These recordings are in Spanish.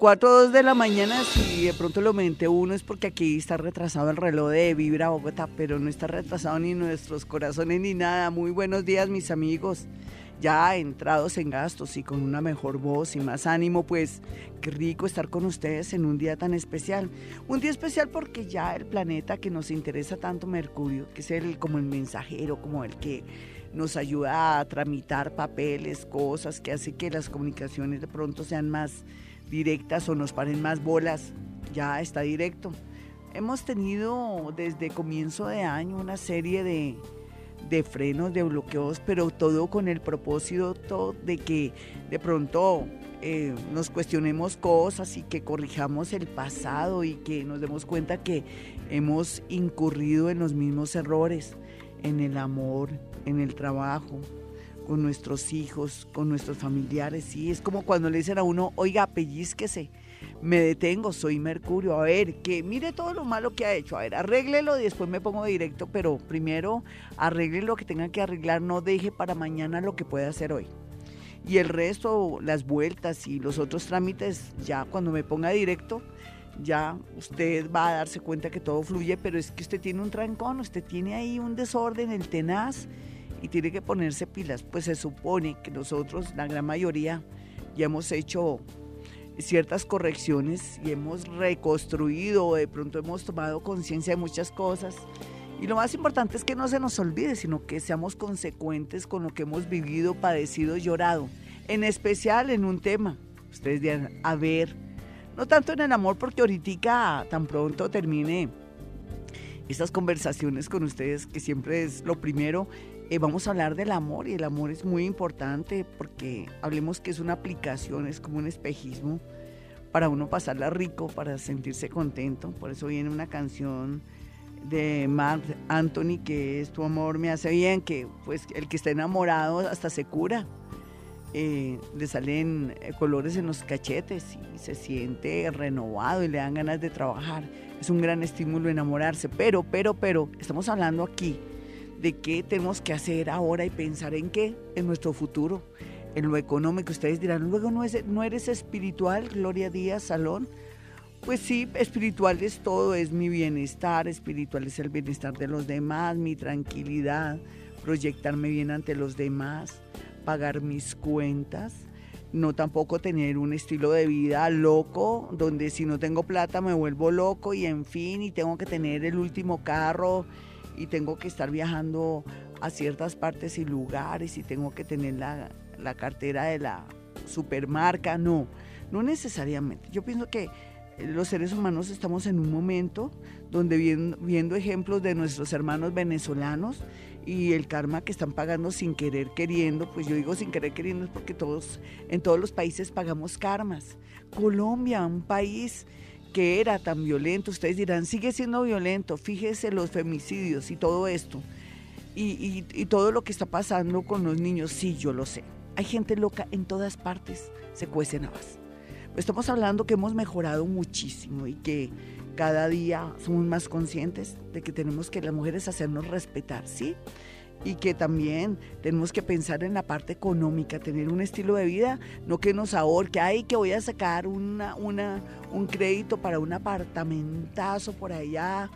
4 o 2 de la mañana, si de pronto lo mente uno es porque aquí está retrasado el reloj de Vibra Bogotá, pero no está retrasado ni nuestros corazones ni nada. Muy buenos días, mis amigos. Ya entrados en gastos y con una mejor voz y más ánimo, pues qué rico estar con ustedes en un día tan especial. Un día especial porque ya el planeta que nos interesa tanto, Mercurio, que es el como el mensajero, como el que nos ayuda a tramitar papeles, cosas, que hace que las comunicaciones de pronto sean más directas o nos paren más bolas, ya está directo. Hemos tenido desde comienzo de año una serie de, frenos, de bloqueos, pero todo con el propósito de que de pronto eh, nos cuestionemos cosas y que corrijamos el pasado y que nos demos cuenta que hemos incurrido en los mismos errores, en el amor, en el trabajo, con nuestros hijos, con nuestros familiares. Sí, es como cuando le dicen a uno, oiga, pellizquese, me detengo, soy Mercurio, a ver, que mire todo lo malo que ha hecho, a ver, arréglelo y después me pongo directo, pero primero arregle lo que tenga que arreglar, no deje para mañana lo que pueda hacer hoy. Y el resto, las vueltas y los otros trámites, ya cuando me ponga directo, ya usted va a darse cuenta que todo fluye, pero es que usted tiene un trancón, usted tiene ahí un desorden, el tenaz y tiene que ponerse pilas. Pues se supone que nosotros, la gran mayoría, ya hemos hecho ciertas correcciones y hemos reconstruido, de pronto hemos tomado conciencia de muchas cosas. Y lo más importante es que no se nos olvide, sino que seamos consecuentes con lo que hemos vivido, padecido, llorado. En especial en un tema. Ustedes dirán, a ver, no tanto en el amor, porque ahorita tan pronto termine estas conversaciones con ustedes, que siempre es lo primero, eh, vamos a hablar del amor y el amor es muy importante porque hablemos que es una aplicación, es como un espejismo para uno pasarla rico, para sentirse contento. Por eso viene una canción de Mark Anthony que es Tu amor me hace bien, que pues el que está enamorado hasta se cura. Eh, le salen eh, colores en los cachetes y se siente renovado y le dan ganas de trabajar. Es un gran estímulo enamorarse, pero, pero, pero, estamos hablando aquí de qué tenemos que hacer ahora y pensar en qué, en nuestro futuro, en lo económico. Ustedes dirán, luego no, es, eres espiritual, Gloria Díaz Salón. Pues sí, espiritual es todo, es mi bienestar, espiritual es el bienestar de los demás, mi tranquilidad, proyectarme bien ante los demás, pagar mis cuentas, no tampoco tener un estilo de vida loco, donde si no tengo plata me vuelvo loco y en fin, y tengo que tener el último carro y tengo que estar viajando a ciertas partes y lugares y tengo que tener la, cartera de la supermarca. No, no necesariamente. Yo pienso que los seres humanos estamos en un momento donde viendo, ejemplos de nuestros hermanos venezolanos y el karma que están pagando sin querer queriendo, pues yo digo sin querer queriendo es porque todos en todos los países pagamos karmas. Colombia, un país que era tan violento, ustedes dirán, sigue siendo violento, fíjese los femicidios y todo esto, y, todo lo que está pasando con los niños, sí, yo lo sé. Hay gente loca en todas partes, se cuecen habas. Estamos hablando que hemos mejorado muchísimo y que cada día somos más conscientes de que tenemos que las mujeres hacernos respetar, ¿sí? y que también tenemos que pensar en la parte económica, tener un estilo de vida, no que nos ahorque, ay, que voy a sacar una, una, un crédito para un apartamentazo por allá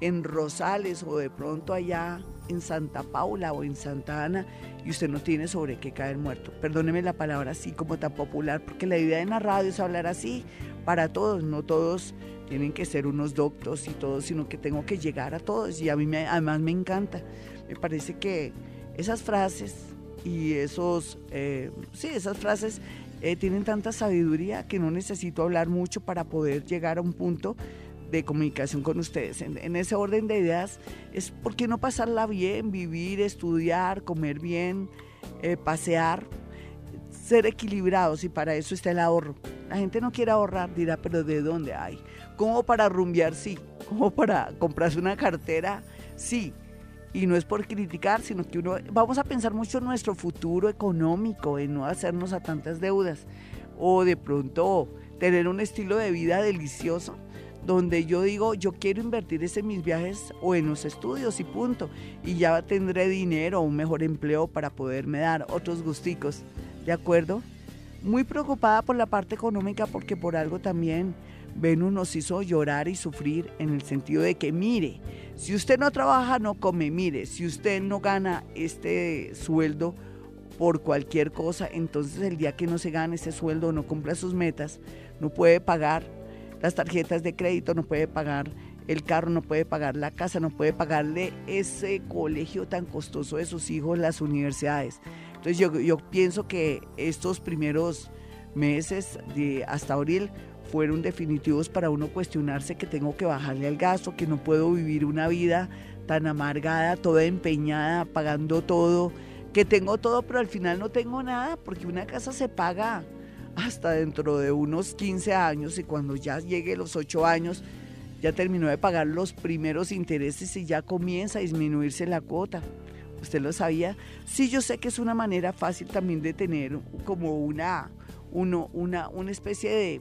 en Rosales o de pronto allá en Santa Paula o en Santa Ana y usted no tiene sobre qué caer muerto. Perdóneme la palabra así como tan popular, porque la idea en la radio es hablar así para todos, no todos tienen que ser unos doctos y todos, sino que tengo que llegar a todos y a mí me, además me encanta. Me parece que esas frases y esos, eh, sí, esas frases eh, tienen tanta sabiduría que no necesito hablar mucho para poder llegar a un punto de comunicación con ustedes. En, ese orden de ideas es por qué no pasarla bien, vivir, estudiar, comer bien, eh, pasear, ser equilibrados y para eso está el ahorro. La gente no quiere ahorrar, dirá, pero ¿de dónde hay? ¿Cómo para rumbear? Sí. ¿Cómo para comprarse una cartera? Sí y no es por criticar, sino que uno vamos a pensar mucho en nuestro futuro económico, en no hacernos a tantas deudas o de pronto tener un estilo de vida delicioso donde yo digo, yo quiero invertir en mis viajes o en los estudios y punto. Y ya tendré dinero o un mejor empleo para poderme dar otros gusticos. ¿De acuerdo? muy preocupada por la parte económica porque por algo también Venus nos hizo llorar y sufrir en el sentido de que, mire, si usted no trabaja, no come, mire, si usted no gana este sueldo por cualquier cosa, entonces el día que no se gane ese sueldo, no cumpla sus metas, no puede pagar las tarjetas de crédito, no puede pagar el carro, no puede pagar la casa, no puede pagarle ese colegio tan costoso de sus hijos, las universidades. Entonces yo, yo pienso que estos primeros meses de hasta abril fueron definitivos para uno cuestionarse que tengo que bajarle al gasto, que no puedo vivir una vida tan amargada, toda empeñada, pagando todo, que tengo todo, pero al final no tengo nada, porque una casa se paga hasta dentro de unos 15 años y cuando ya llegue los 8 años, ya terminó de pagar los primeros intereses y ya comienza a disminuirse la cuota. ¿Usted lo sabía? Sí, yo sé que es una manera fácil también de tener como una, uno, una, una especie de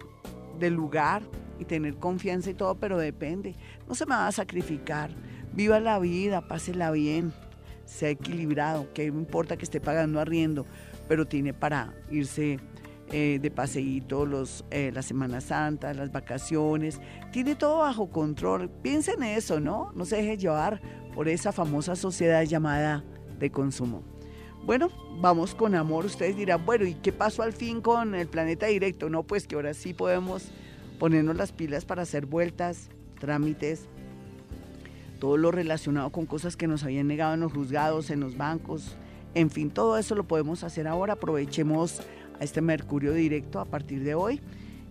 del lugar y tener confianza y todo, pero depende. No se me va a sacrificar. Viva la vida, pásela bien, sea equilibrado, que no importa que esté pagando arriendo, pero tiene para irse eh, de paseíto los, eh, la Semana Santa, las vacaciones, tiene todo bajo control. Piensa en eso, ¿no? No se deje llevar por esa famosa sociedad llamada de consumo. Bueno, vamos con amor. Ustedes dirán, bueno, ¿y qué pasó al fin con el planeta directo? No, pues que ahora sí podemos ponernos las pilas para hacer vueltas, trámites, todo lo relacionado con cosas que nos habían negado en los juzgados, en los bancos. En fin, todo eso lo podemos hacer ahora. Aprovechemos a este Mercurio directo a partir de hoy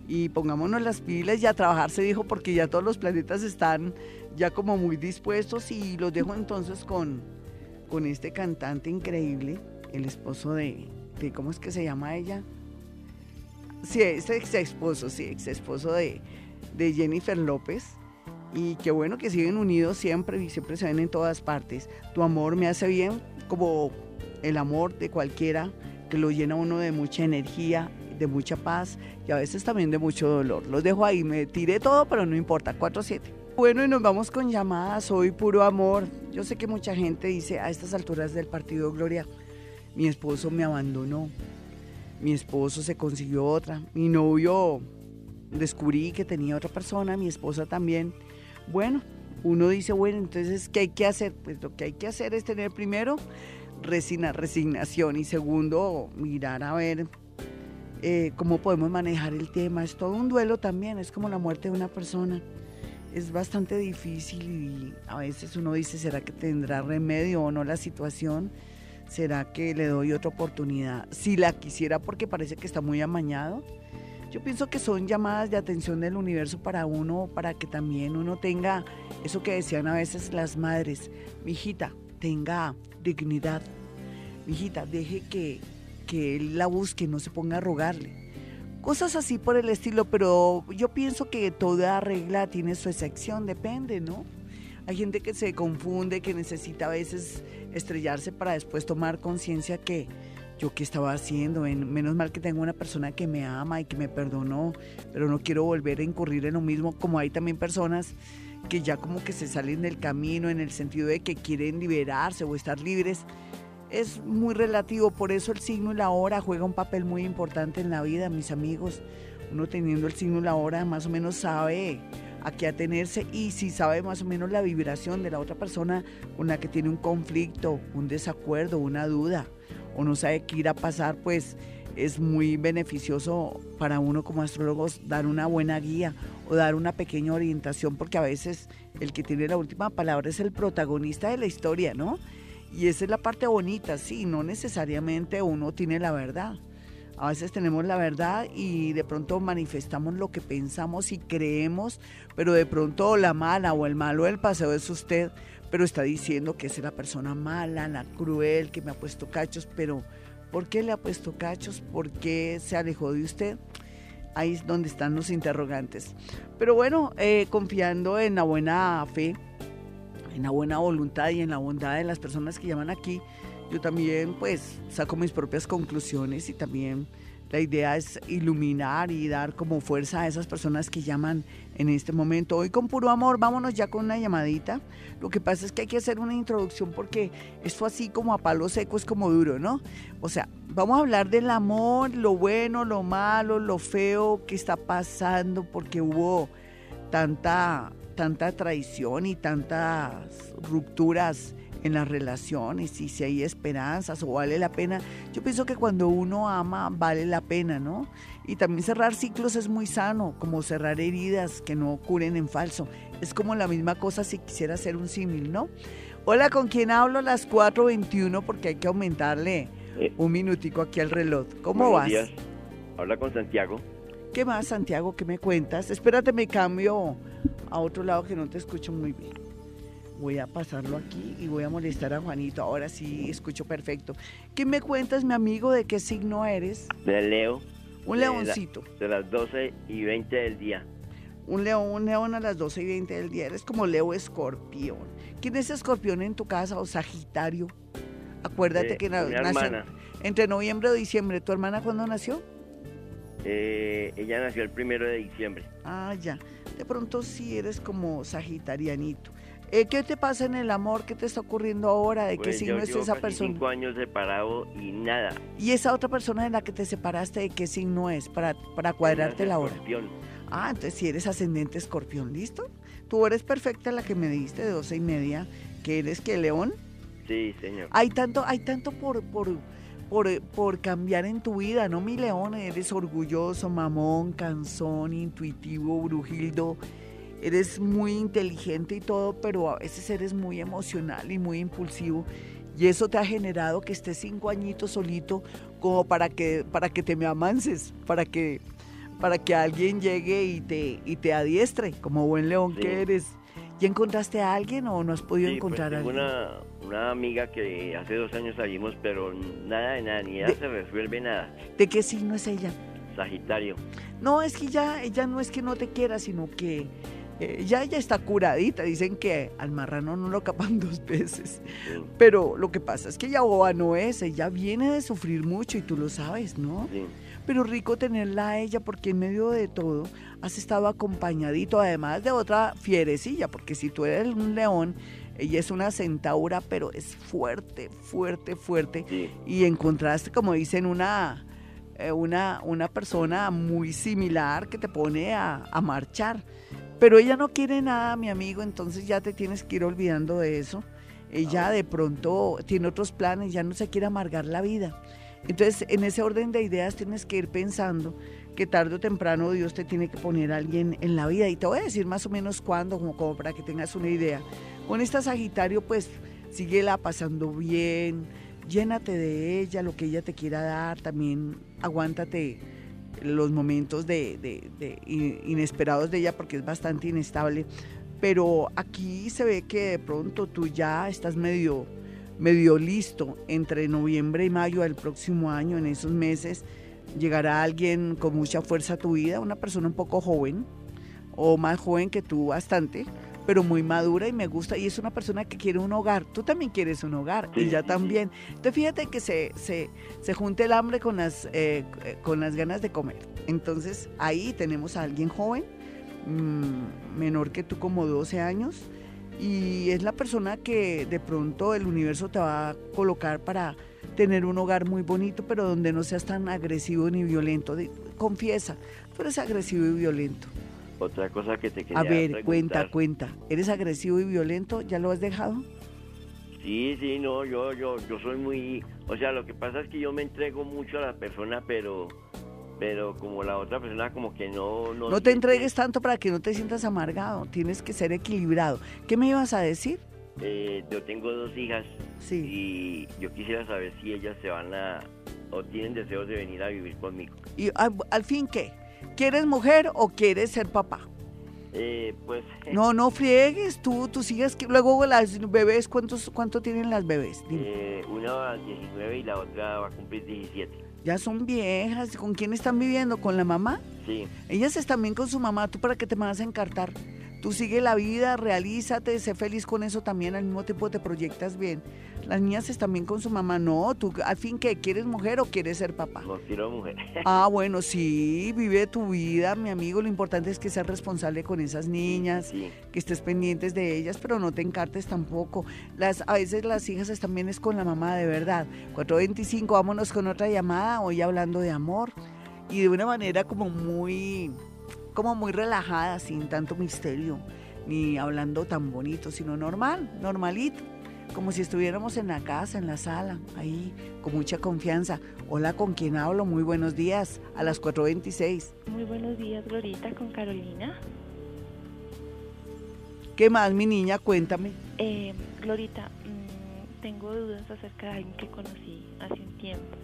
y pongámonos las pilas y a trabajar, se dijo, porque ya todos los planetas están ya como muy dispuestos y los dejo entonces con con este cantante increíble, el esposo de, ¿cómo es que se llama ella? Sí, es ex esposo, sí, ex esposo de, de Jennifer López. Y qué bueno que siguen unidos siempre y siempre se ven en todas partes. Tu amor me hace bien, como el amor de cualquiera, que lo llena uno de mucha energía, de mucha paz y a veces también de mucho dolor. Los dejo ahí, me tiré todo, pero no importa, 4-7. Bueno, y nos vamos con llamadas, soy puro amor. Yo sé que mucha gente dice a estas alturas del partido Gloria, mi esposo me abandonó, mi esposo se consiguió otra, mi novio descubrí que tenía otra persona, mi esposa también. Bueno, uno dice, bueno, entonces, ¿qué hay que hacer? Pues lo que hay que hacer es tener primero resina, resignación y segundo, mirar a ver eh, cómo podemos manejar el tema. Es todo un duelo también, es como la muerte de una persona es bastante difícil y a veces uno dice, ¿será que tendrá remedio o no la situación? ¿Será que le doy otra oportunidad? Si la quisiera porque parece que está muy amañado. Yo pienso que son llamadas de atención del universo para uno, para que también uno tenga eso que decían a veces las madres, mi hijita, tenga dignidad. Hijita, deje que, que él la busque, no se ponga a rogarle Cosas así por el estilo, pero yo pienso que toda regla tiene su excepción, depende, ¿no? Hay gente que se confunde, que necesita a veces estrellarse para después tomar conciencia que yo qué estaba haciendo, menos mal que tengo una persona que me ama y que me perdonó, pero no quiero volver a incurrir en lo mismo, como hay también personas que ya como que se salen del camino en el sentido de que quieren liberarse o estar libres es muy relativo, por eso el signo y la hora juega un papel muy importante en la vida, mis amigos. Uno teniendo el signo y la hora más o menos sabe a qué atenerse y si sabe más o menos la vibración de la otra persona con la que tiene un conflicto, un desacuerdo, una duda o no sabe qué irá a pasar, pues es muy beneficioso para uno como astrólogos dar una buena guía o dar una pequeña orientación porque a veces el que tiene la última palabra es el protagonista de la historia, ¿no? Y esa es la parte bonita, sí, no necesariamente uno tiene la verdad. A veces tenemos la verdad y de pronto manifestamos lo que pensamos y creemos, pero de pronto la mala o el malo del paseo es usted, pero está diciendo que es la persona mala, la cruel, que me ha puesto cachos, pero ¿por qué le ha puesto cachos? ¿Por qué se alejó de usted? Ahí es donde están los interrogantes. Pero bueno, eh, confiando en la buena fe, en la buena voluntad y en la bondad de las personas que llaman aquí, yo también pues saco mis propias conclusiones y también La idea es iluminar y dar como fuerza a esas personas que llaman en este momento. Hoy con puro amor, vámonos ya con una llamadita. Lo que pasa es que hay que hacer una introducción porque esto así como a palo seco es como duro, ¿no? O sea, vamos a hablar del amor, lo bueno, lo malo, lo feo que está pasando porque hubo tanta, tanta traición y tantas rupturas en las relaciones y si hay esperanzas o vale la pena. Yo pienso que cuando uno ama vale la pena, ¿no? Y también cerrar ciclos es muy sano, como cerrar heridas que no curen en falso. Es como la misma cosa si quisiera hacer un símil, ¿no? Hola, ¿con quién hablo? Las 4.21 porque hay que aumentarle eh, un minutico aquí al reloj. ¿Cómo vas? Días. Habla con Santiago. ¿Qué más, Santiago? ¿Qué me cuentas? Espérate, me cambio a otro lado que no te escucho muy bien voy a pasarlo aquí y voy a molestar a Juanito. Ahora sí escucho perfecto. ¿Qué me cuentas, mi amigo, de qué signo eres? De Leo. Un leoncito. de las 12 y 20 del día. Un león, un león a las 12 y 20 del día. Eres como Leo Escorpión. ¿Quién es Escorpión en tu casa o Sagitario? Acuérdate que nació entre noviembre y diciembre. ¿Tu hermana cuándo nació? Eh, ella nació el primero de diciembre. Ah, ya. De pronto sí eres como sagitarianito. Eh, ¿Qué te pasa en el amor? ¿Qué te está ocurriendo ahora? ¿De qué pues signo es esa persona? Cinco años separado y nada. ¿Y esa otra persona de la que te separaste, de qué signo es? Para, para cuadrarte la hora. Escorpión. Ah, entonces si eres ascendente escorpión, ¿listo? Tú eres perfecta la que me diste de doce y media, que eres que león. Sí, señor. Hay tanto, hay tanto por, por, por, por cambiar en tu vida, ¿no, mi león? Eres orgulloso, mamón, cansón, intuitivo, brujildo eres muy inteligente y todo, pero a veces eres muy emocional y muy impulsivo. Y eso te ha generado que estés cinco añitos solito como para que, para que te me amances, para que, para que alguien llegue y te, y te adiestre, como buen león que eres. ¿Ya encontraste a alguien o no has podido pues encontrar a alguien? Una, una amiga que hace dos años salimos, pero nada de nada, ni ella se resuelve nada. ¿De qué signo es ella? Sagitario. No, es que ya, ella no es que no te quiera, sino que eh, ya ella está curadita, dicen que al marrano no lo capan dos veces. Pero lo que pasa es que ella boba no es, ella viene de sufrir mucho y tú lo sabes, ¿no? Pero rico tenerla a ella porque en medio de todo has estado acompañadito, además de otra fierecilla, porque si tú eres un león, ella es una centaura, pero es fuerte, fuerte, fuerte. Y encontraste, como dicen, una, eh, una, una persona muy similar que te pone a, a marchar. Pero ella no quiere nada, mi amigo, entonces ya te tienes que ir olvidando de eso. Ella de pronto tiene otros planes, ya no se quiere amargar la vida. Entonces, en ese orden de ideas tienes que ir pensando que tarde o temprano Dios te tiene que poner a alguien en la vida. Y te voy a decir más o menos cuándo, como, como para que tengas una idea. Con esta Sagitario, pues, síguela pasando bien, llénate de ella, lo que ella te quiera dar, también aguántate los momentos de, inesperados de ella porque es bastante inestable. Pero aquí se ve que de pronto tú ya estás medio, medio listo entre noviembre y mayo del próximo año, en esos meses, llegará alguien con mucha fuerza a tu vida, una persona un poco joven o más joven que tú bastante, pero muy madura y me gusta. Y es una persona que quiere un hogar. Tú también quieres un hogar y ya también. Entonces fíjate que se, se, se junta el hambre con las, eh, con las ganas de comer. Entonces ahí tenemos a alguien joven, mm, menor que tú como 12 años. Y es la persona que de pronto el universo te va a colocar para tener un hogar muy bonito, pero donde no seas tan agresivo ni violento. confiesa, tú eres agresivo y violento. Otra cosa que te quería A ver, cuenta, cuenta. ¿Eres agresivo y violento? ¿Ya lo has dejado? Sí, sí, no, yo, yo, yo soy muy, o sea, lo que pasa es que yo me entrego mucho a la persona, pero, pero como la otra persona como que no, no. No te entregues tanto para que no te sientas amargado. Tienes que ser equilibrado. ¿Qué me ibas a decir? Eh, yo tengo dos hijas. Sí. Y yo quisiera saber si ellas se van a o tienen deseos de venir a vivir conmigo. ¿Y al fin qué? ¿Quieres mujer o quieres ser papá? Eh, pues... No, no friegues, tú, tú sigues, que luego las bebés, ¿cuántos, ¿cuánto tienen las bebés? Eh, una 19 y la otra va a cumplir 17. Ya son viejas, ¿con quién están viviendo? ¿Con la mamá? Sí. Ellas están bien con su mamá, ¿tú para qué te vas a encartar? Tú sigue la vida, realízate, sé feliz con eso también, al mismo tiempo te proyectas bien. Las niñas están bien con su mamá. No, tú al fin que quieres mujer o quieres ser papá. No quiero mujer. Ah, bueno, sí, vive tu vida, mi amigo. Lo importante es que seas responsable con esas niñas, que estés pendientes de ellas, pero no te encartes tampoco. Las, a veces las hijas están bien es con la mamá, de verdad. 425, vámonos con otra llamada, hoy hablando de amor. Y de una manera como muy, como muy relajada, sin tanto misterio, ni hablando tan bonito, sino normal, normalito como si estuviéramos en la casa, en la sala, ahí, con mucha confianza. Hola, ¿con quién hablo? Muy buenos días, a las 4.26. Muy buenos días, Glorita, con Carolina. ¿Qué más, mi niña? Cuéntame. Eh, Glorita, mm, tengo dudas acerca de alguien que conocí hace un tiempo.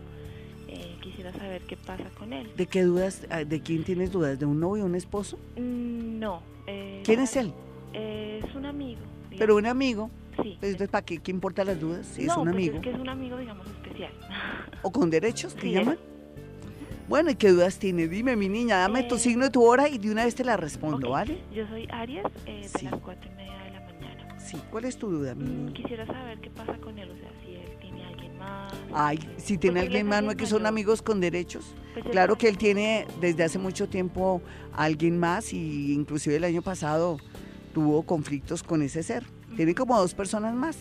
Eh, quisiera saber qué pasa con él. ¿De qué dudas? Ah, ¿De quién tienes dudas? ¿De un novio, un esposo? Mm, no. Eh, ¿Quién es él? es un amigo. Pero un amigo. Sí. Entonces, ¿para qué, qué importa las dudas? Si no, es un pues amigo. es que es un amigo, digamos, especial. ¿O con derechos, que Sí, llaman? Bueno, ¿y qué dudas tiene? Dime, mi niña, dame tu Eh, signo y tu hora y de una vez te la respondo, ¿vale? Yo soy Aries eh, de Sí. las cuatro y media de la mañana. Sí, ¿cuál es tu duda, mi Mm, niña? Quisiera saber qué pasa con él, o sea, si él tiene a alguien más. Ay, si tiene alguien más, ¿no es que son amigos con derechos? Pues Claro que él tiene desde hace mucho tiempo a alguien más y inclusive el año pasado tuvo conflictos con ese ser. Tiene como dos personas más.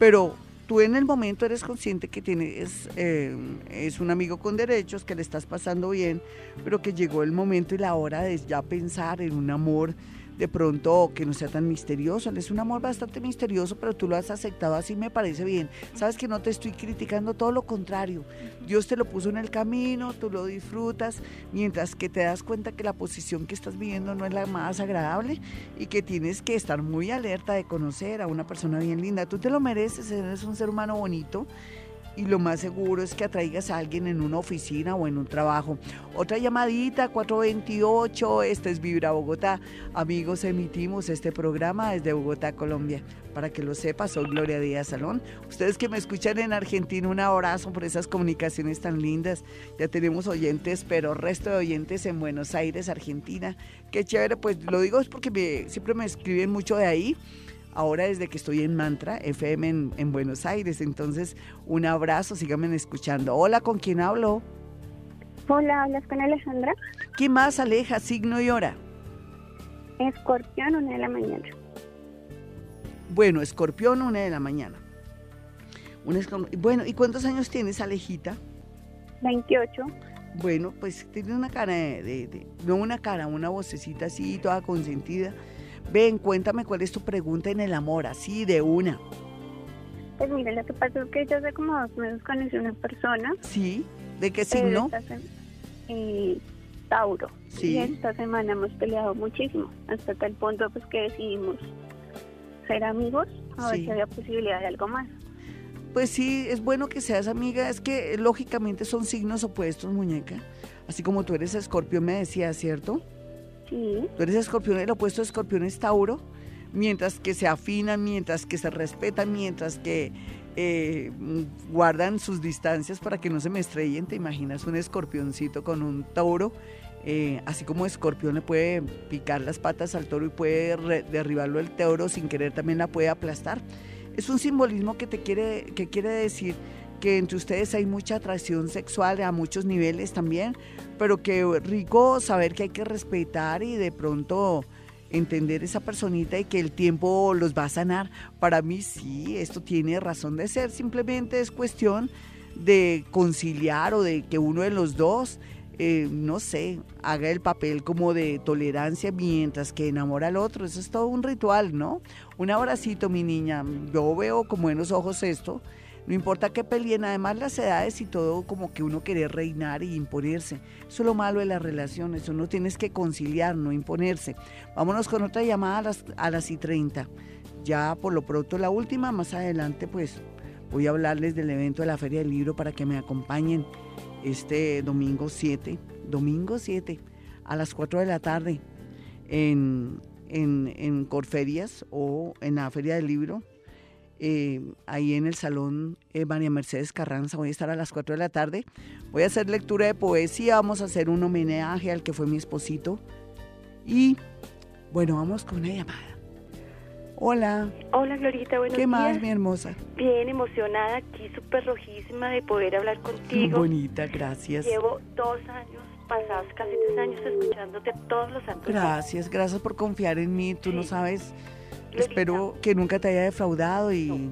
Pero tú en el momento eres consciente que tienes, eh, es un amigo con derechos, que le estás pasando bien, pero que llegó el momento y la hora de ya pensar en un amor de pronto que no sea tan misterioso. Él es un amor bastante misterioso, pero tú lo has aceptado así, me parece bien. Sabes que no te estoy criticando, todo lo contrario. Dios te lo puso en el camino, tú lo disfrutas, mientras que te das cuenta que la posición que estás viviendo no es la más agradable y que tienes que estar muy alerta de conocer a una persona bien linda. Tú te lo mereces, eres un ser humano bonito y lo más seguro es que atraigas a alguien en una oficina o en un trabajo. Otra llamadita, 428, este es Vibra Bogotá. Amigos, emitimos este programa desde Bogotá, Colombia. Para que lo sepas, soy Gloria Díaz Salón. Ustedes que me escuchan en Argentina, un abrazo por esas comunicaciones tan lindas. Ya tenemos oyentes, pero resto de oyentes en Buenos Aires, Argentina. Qué chévere, pues lo digo es porque me- siempre me escriben mucho de ahí ahora desde que estoy en Mantra FM en, en Buenos Aires. Entonces, un abrazo, síganme escuchando. Hola, ¿con quién hablo? Hola, ¿hablas con Alejandra? ¿Quién más aleja signo y hora? Escorpión, una de la mañana. Bueno, escorpión, una de la mañana. Un escor- bueno, ¿y cuántos años tienes, Alejita? 28. Bueno, pues tiene una cara de, de- de- no una cara, una vocecita así, toda consentida. Ven, cuéntame cuál es tu pregunta en el amor, así de una. Pues mira, lo que pasa es que yo hace como dos meses conocí una persona. ¿Sí? ¿De qué eh, signo? eh, Tauro. Sí. Y esta semana hemos peleado muchísimo, hasta tal punto pues que decidimos ser amigos, a ver si había posibilidad de algo más. Pues sí, es bueno que seas amiga. Es que lógicamente son signos opuestos, muñeca. Así como tú eres escorpión, me decías, ¿cierto? Sí, Tú eres escorpión, el opuesto de escorpión es Tauro. Mientras que se afinan, mientras que se respetan, mientras que eh, guardan sus distancias para que no se me estrellen. ¿Te imaginas un escorpioncito con un Tauro? Eh, así como escorpión le puede picar las patas al toro y puede derribarlo el Tauro sin querer, también la puede aplastar. Es un simbolismo que te quiere, que quiere decir entre ustedes hay mucha atracción sexual a muchos niveles también, pero que rico saber que hay que respetar y de pronto entender esa personita y que el tiempo los va a sanar. Para mí sí, esto tiene razón de ser, simplemente es cuestión de conciliar o de que uno de los dos, eh, no sé, haga el papel como de tolerancia mientras que enamora al otro. Eso es todo un ritual, ¿no? Un abracito, mi niña. Yo veo con buenos ojos esto. No importa que peleen, además las edades y todo, como que uno quiere reinar y imponerse. Eso es lo malo de las relaciones, uno tienes que conciliar, no imponerse. Vámonos con otra llamada a las, a las y 30. Ya por lo pronto la última, más adelante pues voy a hablarles del evento de la Feria del Libro para que me acompañen este domingo 7, domingo 7, a las 4 de la tarde en, en, en Corferias o en la Feria del Libro eh, ahí en el salón eh, María Mercedes Carranza. Voy a estar a las 4 de la tarde. Voy a hacer lectura de poesía, vamos a hacer un homenaje al que fue mi esposito. Y bueno, vamos con una llamada. Hola. Hola, Glorita, buenos ¿Qué más, mi hermosa? Bien emocionada, aquí súper rojísima de poder hablar contigo. Bonita, gracias. Llevo dos años, pasados casi tres años, escuchándote todos los santos. Gracias, gracias por confiar en mí. Tú no sabes. Glorita. Espero que nunca te haya defraudado y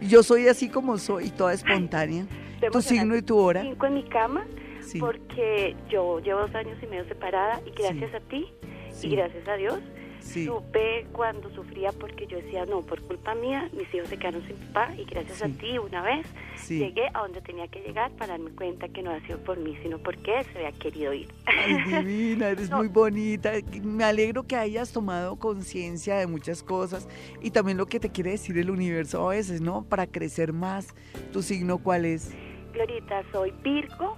yo soy así como soy, toda espontánea. Estoy Tu signo y tu hora. Cinco en mi cama, Sí, porque yo llevo dos años y medio separada y gracias a ti sí, y gracias a Dios sí. supe cuando sufría porque yo decía, no, por culpa mía, mis hijos se quedaron sin papá y gracias Sí. a ti una vez sí. llegué a donde tenía que llegar para darme cuenta que no ha sido por mí, sino porque se había querido ir. Ay, divina, eres No. muy bonita. Me alegro que hayas tomado conciencia de muchas cosas y también lo que te quiere decir el universo a veces, ¿no? Para crecer más. ¿Tu signo cuál es? Glorita, soy Virgo,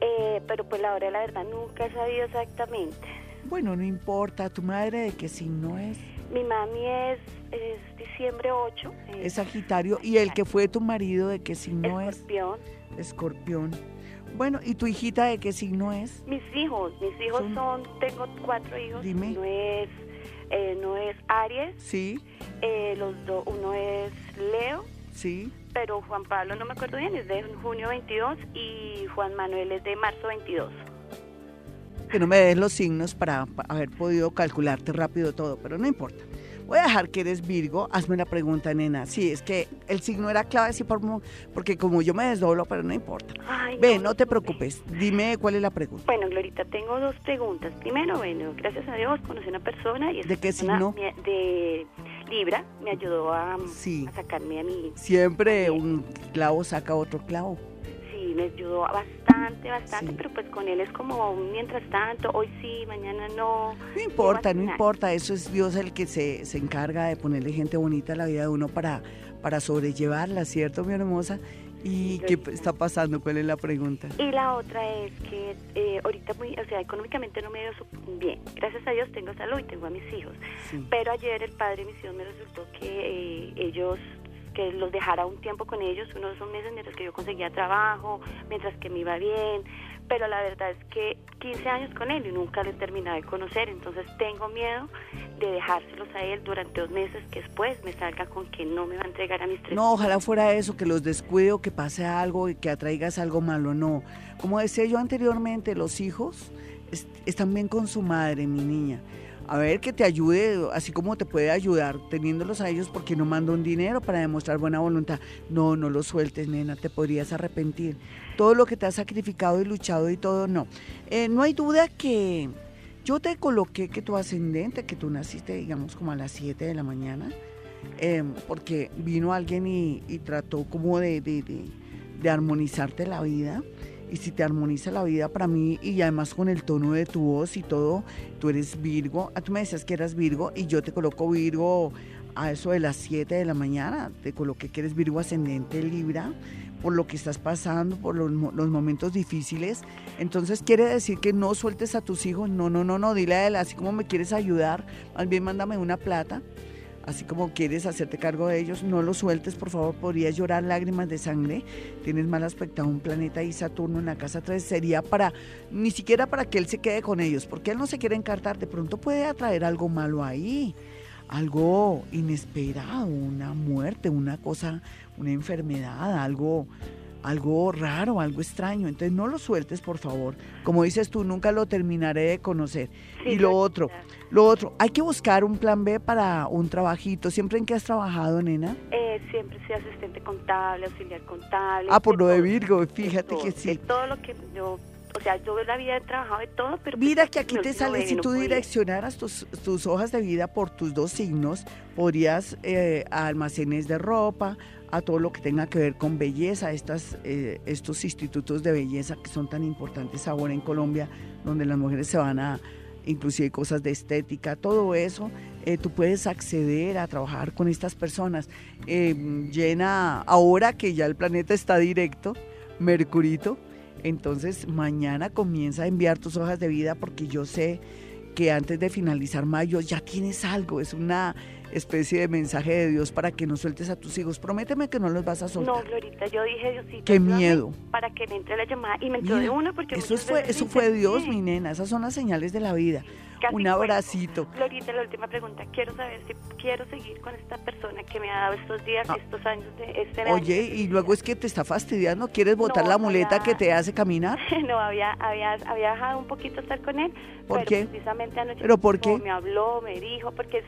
eh, pero pues la hora de la verdad nunca he sabido exactamente. Bueno, no importa. ¿Tu madre de qué signo es? Mi mami es, es diciembre 8, Es Sagitario. ¿Y el que fue tu marido de qué signo es? escorpión. Escorpión. Bueno, ¿y tu hijita de qué signo es? Mis hijos, mis hijos Son- son, tengo cuatro hijos, Dime. uno es, eh, no es Aries, Sí, eh, los dos, uno es Leo, sí. pero Juan Pablo no me acuerdo bien, es de junio 22 y Juan Manuel es de marzo 22. Que no me des los signos para pa- haber podido calcularte rápido todo, pero no importa. Voy a dejar que eres Virgo. Hazme la pregunta, nena. Sí, es que el signo era clave, sí, por, porque como yo me desdoblo, pero no importa. Ay, Ve, no te preocupes. Dime cuál es la pregunta. Bueno, Glorita, tengo dos preguntas. Primero, bueno, gracias a Dios conocí una persona y esa ¿De qué signo? me- de Libra me ayudó a, Sí. a sacarme a mí. Siempre un clavo saca otro clavo. Me ayudó bastante, bastante, Sí. pero pues con él es como mientras tanto, hoy sí, mañana no. No importa, no importa. Eso es Dios el que se, se encarga de ponerle gente bonita a la vida de uno para, para sobrellevarla, ¿cierto, mi hermosa? ¿Y qué está pasando? ¿Cuál es la pregunta? Y la otra es que eh, ahorita, muy, o sea, económicamente no me sup- bien. Gracias a Dios tengo salud y tengo a mis hijos. Sí. Pero ayer el padre de mis hijos me resultó que eh, ellos, que los dejara un tiempo con ellos, unos son meses mientras que yo conseguía trabajo, mientras que me iba bien. Pero la verdad es que 15 años con él y nunca le terminaba de conocer, entonces tengo miedo de dejárselos a él durante dos meses que después me salga con que no me va a entregar a mis tres No, ojalá fuera eso, que los descuide o que pase algo y que atraigas algo malo, no. Como decía yo anteriormente, los hijos est- están bien con su madre, mi niña. A ver, que te ayude, así como te puede ayudar teniéndolos a ellos porque no manda un dinero para demostrar buena voluntad. No, no los sueltes, nena, te podrías arrepentir. Todo lo que te has sacrificado y luchado y todo, no. Eh, no hay duda que yo te coloqué que tu ascendente, que tú naciste, digamos, como a las 7 de la mañana, eh, porque vino alguien y, trató como de- de armonizarte la vida. Y si te armoniza la vida para mí, y además con el tono de tu voz y todo, tú eres Virgo. Ah, tú me decías que eras Virgo y yo te coloco Virgo a eso de las 7 de la mañana. Te coloqué que eres Virgo ascendente Libra por lo que estás pasando, por los, los momentos difíciles. Entonces quiere decir que no sueltes a tus hijos. No, no, no, no. Dile a él, así como me quieres ayudar, más bien mándame una plata así como quieres hacerte cargo de ellos, no los sueltes, por favor, podrías llorar lágrimas de sangre, tienes mal aspectado un planeta y Saturno en la casa 3, sería para, ni siquiera para que él se quede con ellos, porque él no se quiere encartar, de pronto puede atraer algo malo ahí, algo inesperado, una muerte, una cosa, una enfermedad, algo algo raro, algo extraño. Entonces no lo sueltes, por favor. Como dices tú, nunca lo terminaré de conocer. Sí, y lo otro, lo otro, hay que buscar un plan B para un trabajito. ¿Siempre en qué has trabajado, nena? Eh, siempre soy asistente contable, auxiliar contable. Ah, por lo de Virgo, fíjate todo, que sí. todo lo que yo, o sea, yo en la vida he trabajado de todo, pero... pues, Mira que aquí te sale, si tú direccionaras tus, tus hojas de vida por tus dos signos, podrías eh, almacenes de ropa, a todo lo que tenga que ver con belleza, estas, eh, estos institutos de belleza que son tan importantes ahora en Colombia, donde las mujeres se van a, inclusive cosas de estética, todo eso, eh, tú puedes acceder a trabajar con estas personas. Eh, llena, ahora que ya el planeta está directo, Mercurito, entonces mañana comienza a enviar tus hojas de vida porque yo sé que antes de finalizar mayo ya tienes algo, es una especie de mensaje de Dios para que no sueltes a tus hijos. Prométeme que no los vas a No, soltar. Glorita, yo dije, Diosito, Qué miedo. Para que me entre la llamada y me entró Mira, de una porque Eso fue, eso fue. Dios, mi nena, esas son las señales de la vida. Casi Un abracito. Glorita, la última pregunta. Quiero saber si quiero seguir con esta persona que me ha dado estos días, Ah. estos años de este año. Oye, y luego es que te está fastidiando, ¿quieres botar No, la no, muleta ya. que te hace caminar? no, había, había, había dejado un poquito estar con él. ¿Por pero qué? Precisamente anoche ¿Pero por qué? me habló, me dijo, porque es,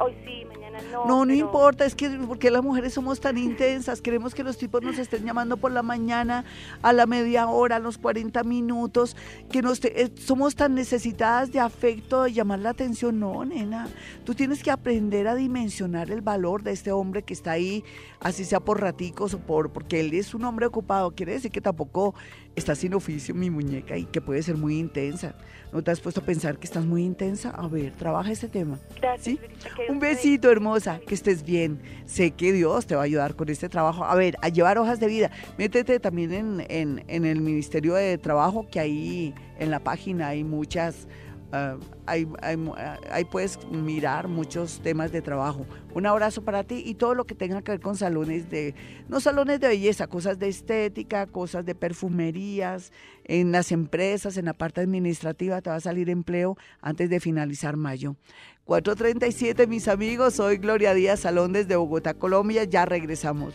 hoy sí, mañana no. No, no pero- importa, es que porque las mujeres somos tan intensas, queremos que los tipos nos estén llamando por la mañana, a la media hora, a los 40 minutos, que nos te- eh, somos tan necesitadas de afecto, de llamar la atención. No, nena, tú tienes que aprender a dimensionar el valor de este hombre que está ahí, así sea por raticos o por, porque él es un hombre ocupado, quiere decir que tampoco está sin oficio mi muñeca y que puede ser muy intensa. ¿No te has puesto a pensar que estás muy intensa? A ver, trabaja ese tema. Gracias, ¿Sí? Un te bendiga. Que estés bien. Sé que Dios te va a ayudar con este trabajo. A ver, a llevar hojas de vida. Métete también en, en- el Ministerio de Trabajo, que ahí en la página hay muchas, ah, ahí puedes mirar muchos temas de trabajo. Un abrazo para ti y todo lo que tenga que ver con salones de, no salones de belleza, cosas de estética, cosas de perfumerías, en las empresas, en la parte administrativa, te va a salir empleo antes de finalizar mayo. 437, mis amigos, soy Gloria Díaz Salón desde Bogotá, Colombia, ya regresamos.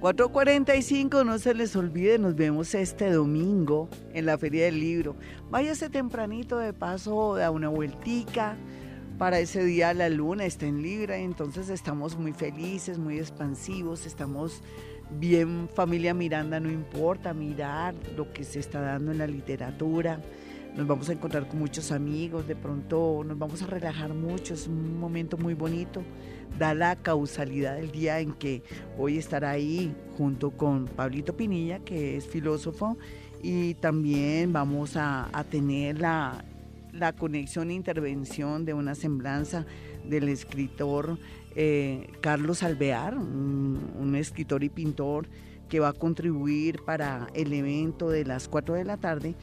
4.45, no se les olvide, nos vemos este domingo en la Feria del Libro. Váyase tempranito de paso, da una vueltica. Para ese día la luna está en Libra, entonces estamos muy felices, muy expansivos, estamos bien familia Miranda, no importa mirar lo que se está dando en la literatura. Nos vamos a encontrar con muchos amigos, de pronto nos vamos a relajar mucho, es un momento muy bonito. Da la causalidad del día en que voy a estar ahí junto con Pablito Pinilla, que es filósofo, y también vamos a, a tener la, la conexión e intervención de una semblanza del escritor eh, Carlos Alvear, un, un escritor y pintor que va a contribuir para el evento de las 4 de la tarde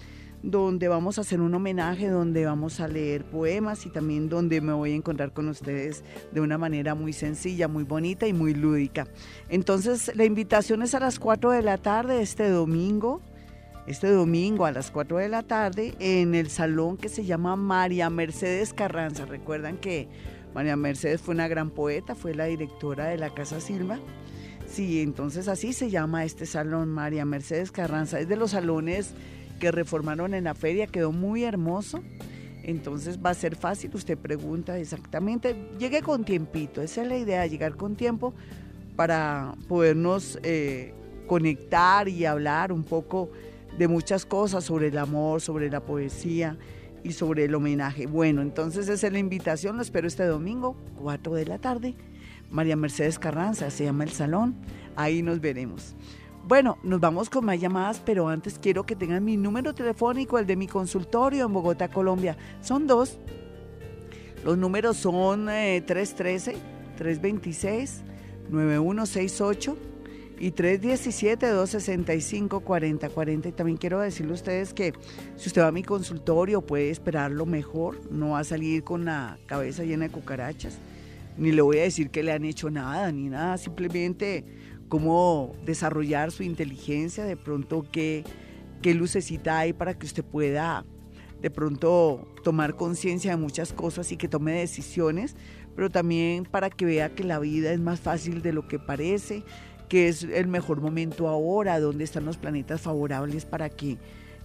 donde vamos a hacer un homenaje, donde vamos a leer poemas y también donde me voy a encontrar con ustedes de una manera muy sencilla, muy bonita y muy lúdica. Entonces, la invitación es a las 4 de la tarde este domingo, este domingo a las 4 de la tarde en el salón que se llama María Mercedes Carranza. Recuerdan que María Mercedes fue una gran poeta, fue la directora de la Casa Silva. Sí, entonces así se llama este salón, María Mercedes Carranza. Es de los salones que reformaron en la feria, quedó muy hermoso. Entonces va a ser fácil, usted pregunta exactamente, llegue con tiempito, esa es la idea, llegar con tiempo para podernos eh, conectar y hablar un poco de muchas cosas sobre el amor, sobre la poesía y sobre el homenaje. Bueno, entonces esa es la invitación, lo espero este domingo, 4 de la tarde. María Mercedes Carranza, se llama el salón, ahí nos veremos. Bueno, nos vamos con más llamadas, pero antes quiero que tengan mi número telefónico, el de mi consultorio en Bogotá, Colombia. Son dos. Los números son eh, 313-326-9168 y 317-265-4040. Y también quiero decirle a ustedes que si usted va a mi consultorio puede esperarlo mejor, no va a salir con la cabeza llena de cucarachas, ni le voy a decir que le han hecho nada, ni nada, simplemente cómo desarrollar su inteligencia, de pronto qué, qué lucecita hay para que usted pueda de pronto tomar conciencia de muchas cosas y que tome decisiones, pero también para que vea que la vida es más fácil de lo que parece, que es el mejor momento ahora, dónde están los planetas favorables para que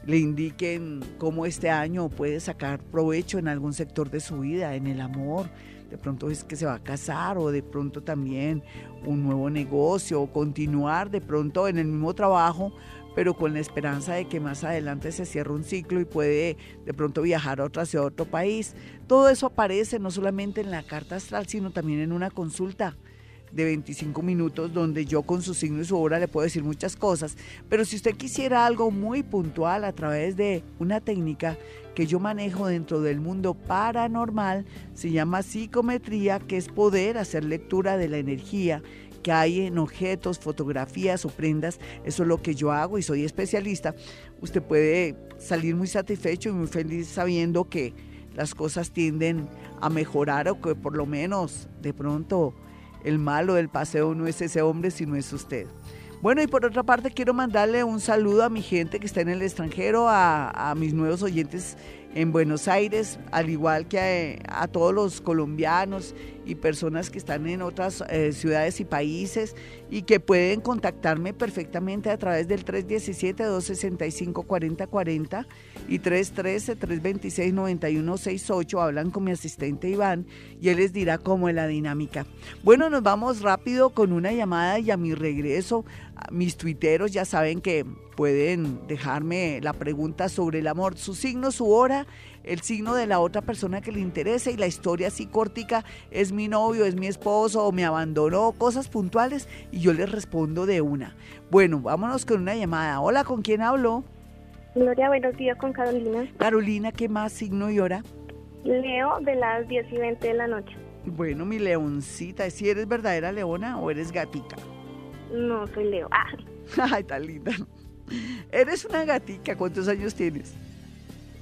le indiquen cómo este año puede sacar provecho en algún sector de su vida, en el amor, de pronto es que se va a casar o de pronto también un nuevo negocio o continuar de pronto en el mismo trabajo, pero con la esperanza de que más adelante se cierre un ciclo y puede de pronto viajar a otra ciudad, a otro país. Todo eso aparece no solamente en la carta astral, sino también en una consulta de 25 minutos donde yo con su signo y su hora le puedo decir muchas cosas. Pero si usted quisiera algo muy puntual a través de una técnica que yo manejo dentro del mundo paranormal, se llama psicometría, que es poder hacer lectura de la energía que hay en objetos, fotografías o prendas. Eso es lo que yo hago y soy especialista. Usted puede salir muy satisfecho y muy feliz sabiendo que las cosas tienden a mejorar o que por lo menos de pronto el malo del paseo no es ese hombre, sino es usted. Bueno, y por otra parte quiero mandarle un saludo a mi gente que está en el extranjero, a, mis nuevos oyentes en Buenos Aires, al igual que a, todos los colombianos y personas que están en otras eh, ciudades y países y que pueden contactarme perfectamente a través del 317-265-4040 y 313-326-9168. Hablan con mi asistente Iván y él les dirá cómo es la dinámica. Bueno, nos vamos rápido con una llamada y a mi regreso, mis tuiteros ya saben que pueden dejarme la pregunta sobre el amor, su signo, su hora, el signo de la otra persona que le interesa y la historia así córtica es mi novio, es mi esposo o me abandonó, cosas puntuales y yo les respondo de una. Bueno, vámonos con una llamada. Hola, ¿con quién hablo? Gloria, buenos días con Carolina. Carolina, ¿qué más signo y hora? Leo de las 10 y 20 de la noche. Bueno, mi leoncita, ¿si eres verdadera leona o eres gatica? No, soy Leo. Ah. Ay, tan linda. Eres una gatica, ¿cuántos años tienes?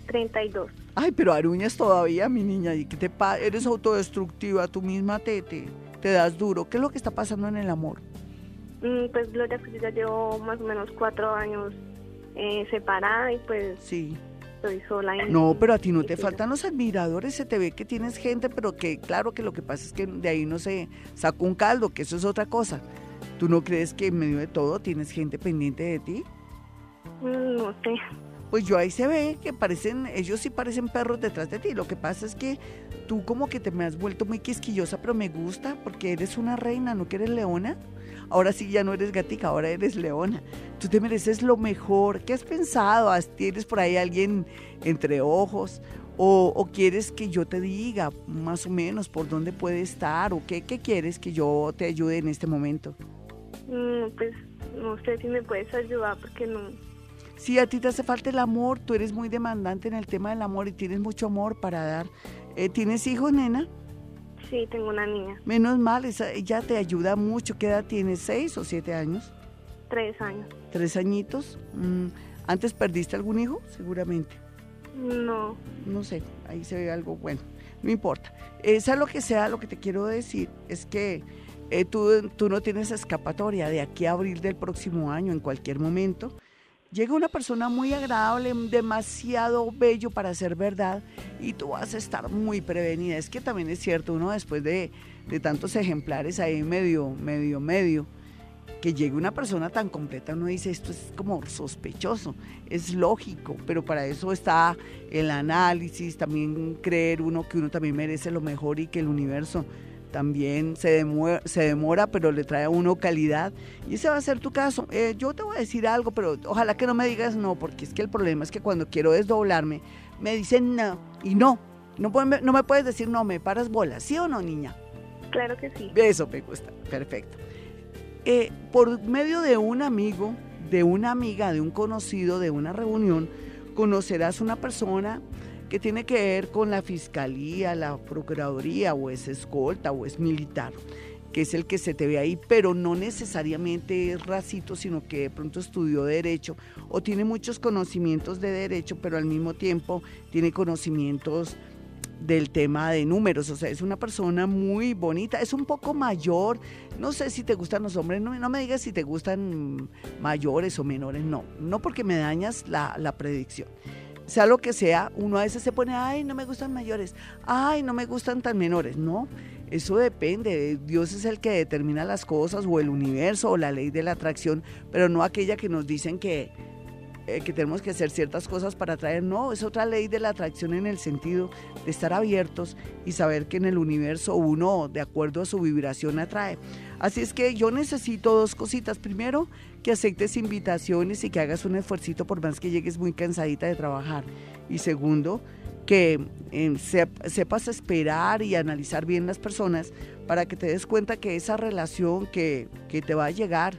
32. Ay, pero aruñas todavía, mi niña, y que te eres autodestructiva, tú misma te, te, te, das duro. ¿Qué es lo que está pasando en el amor? Mm, pues Gloria, que yo ya llevo más o menos cuatro años eh, separada y pues sí. estoy sola. no, pero a ti no te faltan los admiradores, se te ve que tienes gente, pero que claro que lo que pasa es que de ahí no se sacó un caldo, que eso es otra cosa. ¿Tú no crees que en medio de todo tienes gente pendiente de ti? Mm, no sé. Pues yo ahí se ve que parecen, ellos sí parecen perros detrás de ti. Lo que pasa es que tú como que te me has vuelto muy quisquillosa, pero me gusta porque eres una reina, ¿no que eres leona? Ahora sí ya no eres gatica, ahora eres leona. Tú te mereces lo mejor. ¿Qué has pensado? ¿Tienes por ahí alguien entre ojos? ¿O, quieres que yo te diga más o menos por dónde puede estar? ¿O qué, qué quieres que yo te ayude en este momento? Mm, pues no sé si me puedes ayudar porque no, si a ti te hace falta el amor, tú eres muy demandante en el tema del amor y tienes mucho amor para dar. Eh, ¿Tienes hijos, nena? Sí, tengo una niña. Menos mal, ella te ayuda mucho. ¿Qué edad tienes? ¿Seis o siete años? Tres años. ¿Tres añitos? Mm, ¿Antes perdiste algún hijo? Seguramente. No. No sé, ahí se ve algo bueno. No importa. Eh, sea lo que sea, lo que te quiero decir es que eh, tú, tú no tienes escapatoria de aquí a abril del próximo año, en cualquier momento Llega una persona muy agradable, demasiado bello para ser verdad y tú vas a estar muy prevenida. Es que también es cierto, uno después de, tantos ejemplares ahí medio, medio, medio, que llegue una persona tan completa, uno dice, esto es como sospechoso, es lógico, pero para eso está el análisis, también creer uno que uno también merece lo mejor y que el universo también se demora, se demora, pero le trae a uno calidad. Y ese va a ser tu caso. Eh, yo te voy a decir algo, pero ojalá que no me digas no, porque es que el problema es que cuando quiero desdoblarme, me dicen no y no. No, no me puedes decir no, me paras bolas, ¿sí o no, niña? Claro que sí. Eso me gusta, perfecto. Eh, por medio de un amigo, de una amiga, de un conocido, de una reunión, conocerás una persona que tiene que ver con la fiscalía, la procuraduría, o es escolta, o es militar, que es el que se te ve ahí, pero no necesariamente es racito, sino que de pronto estudió derecho o tiene muchos conocimientos de derecho, pero al mismo tiempo tiene conocimientos del tema de números, o sea, es una persona muy bonita, es un poco mayor, no sé si te gustan los hombres, no, me digas si te gustan mayores o menores, no, no porque me dañas la predicción sea lo que sea, uno a veces se pone, ay, no me gustan mayores, ay, no me gustan tan menores. No, eso depende. Dios es el que determina las cosas, o el universo, o la ley de la atracción, pero no aquella que nos dicen que, eh, que tenemos que hacer ciertas cosas para atraer. No, es otra ley de la atracción en el sentido de estar abiertos y saber que en el universo uno, de acuerdo a su vibración, atrae. Así es que yo necesito dos cositas. Primero, que aceptes invitaciones y que hagas un esfuerzo por más que llegues muy cansadita de trabajar. Y segundo, que em, sepas esperar y analizar bien las personas para que te des cuenta que esa relación que, que te va a llegar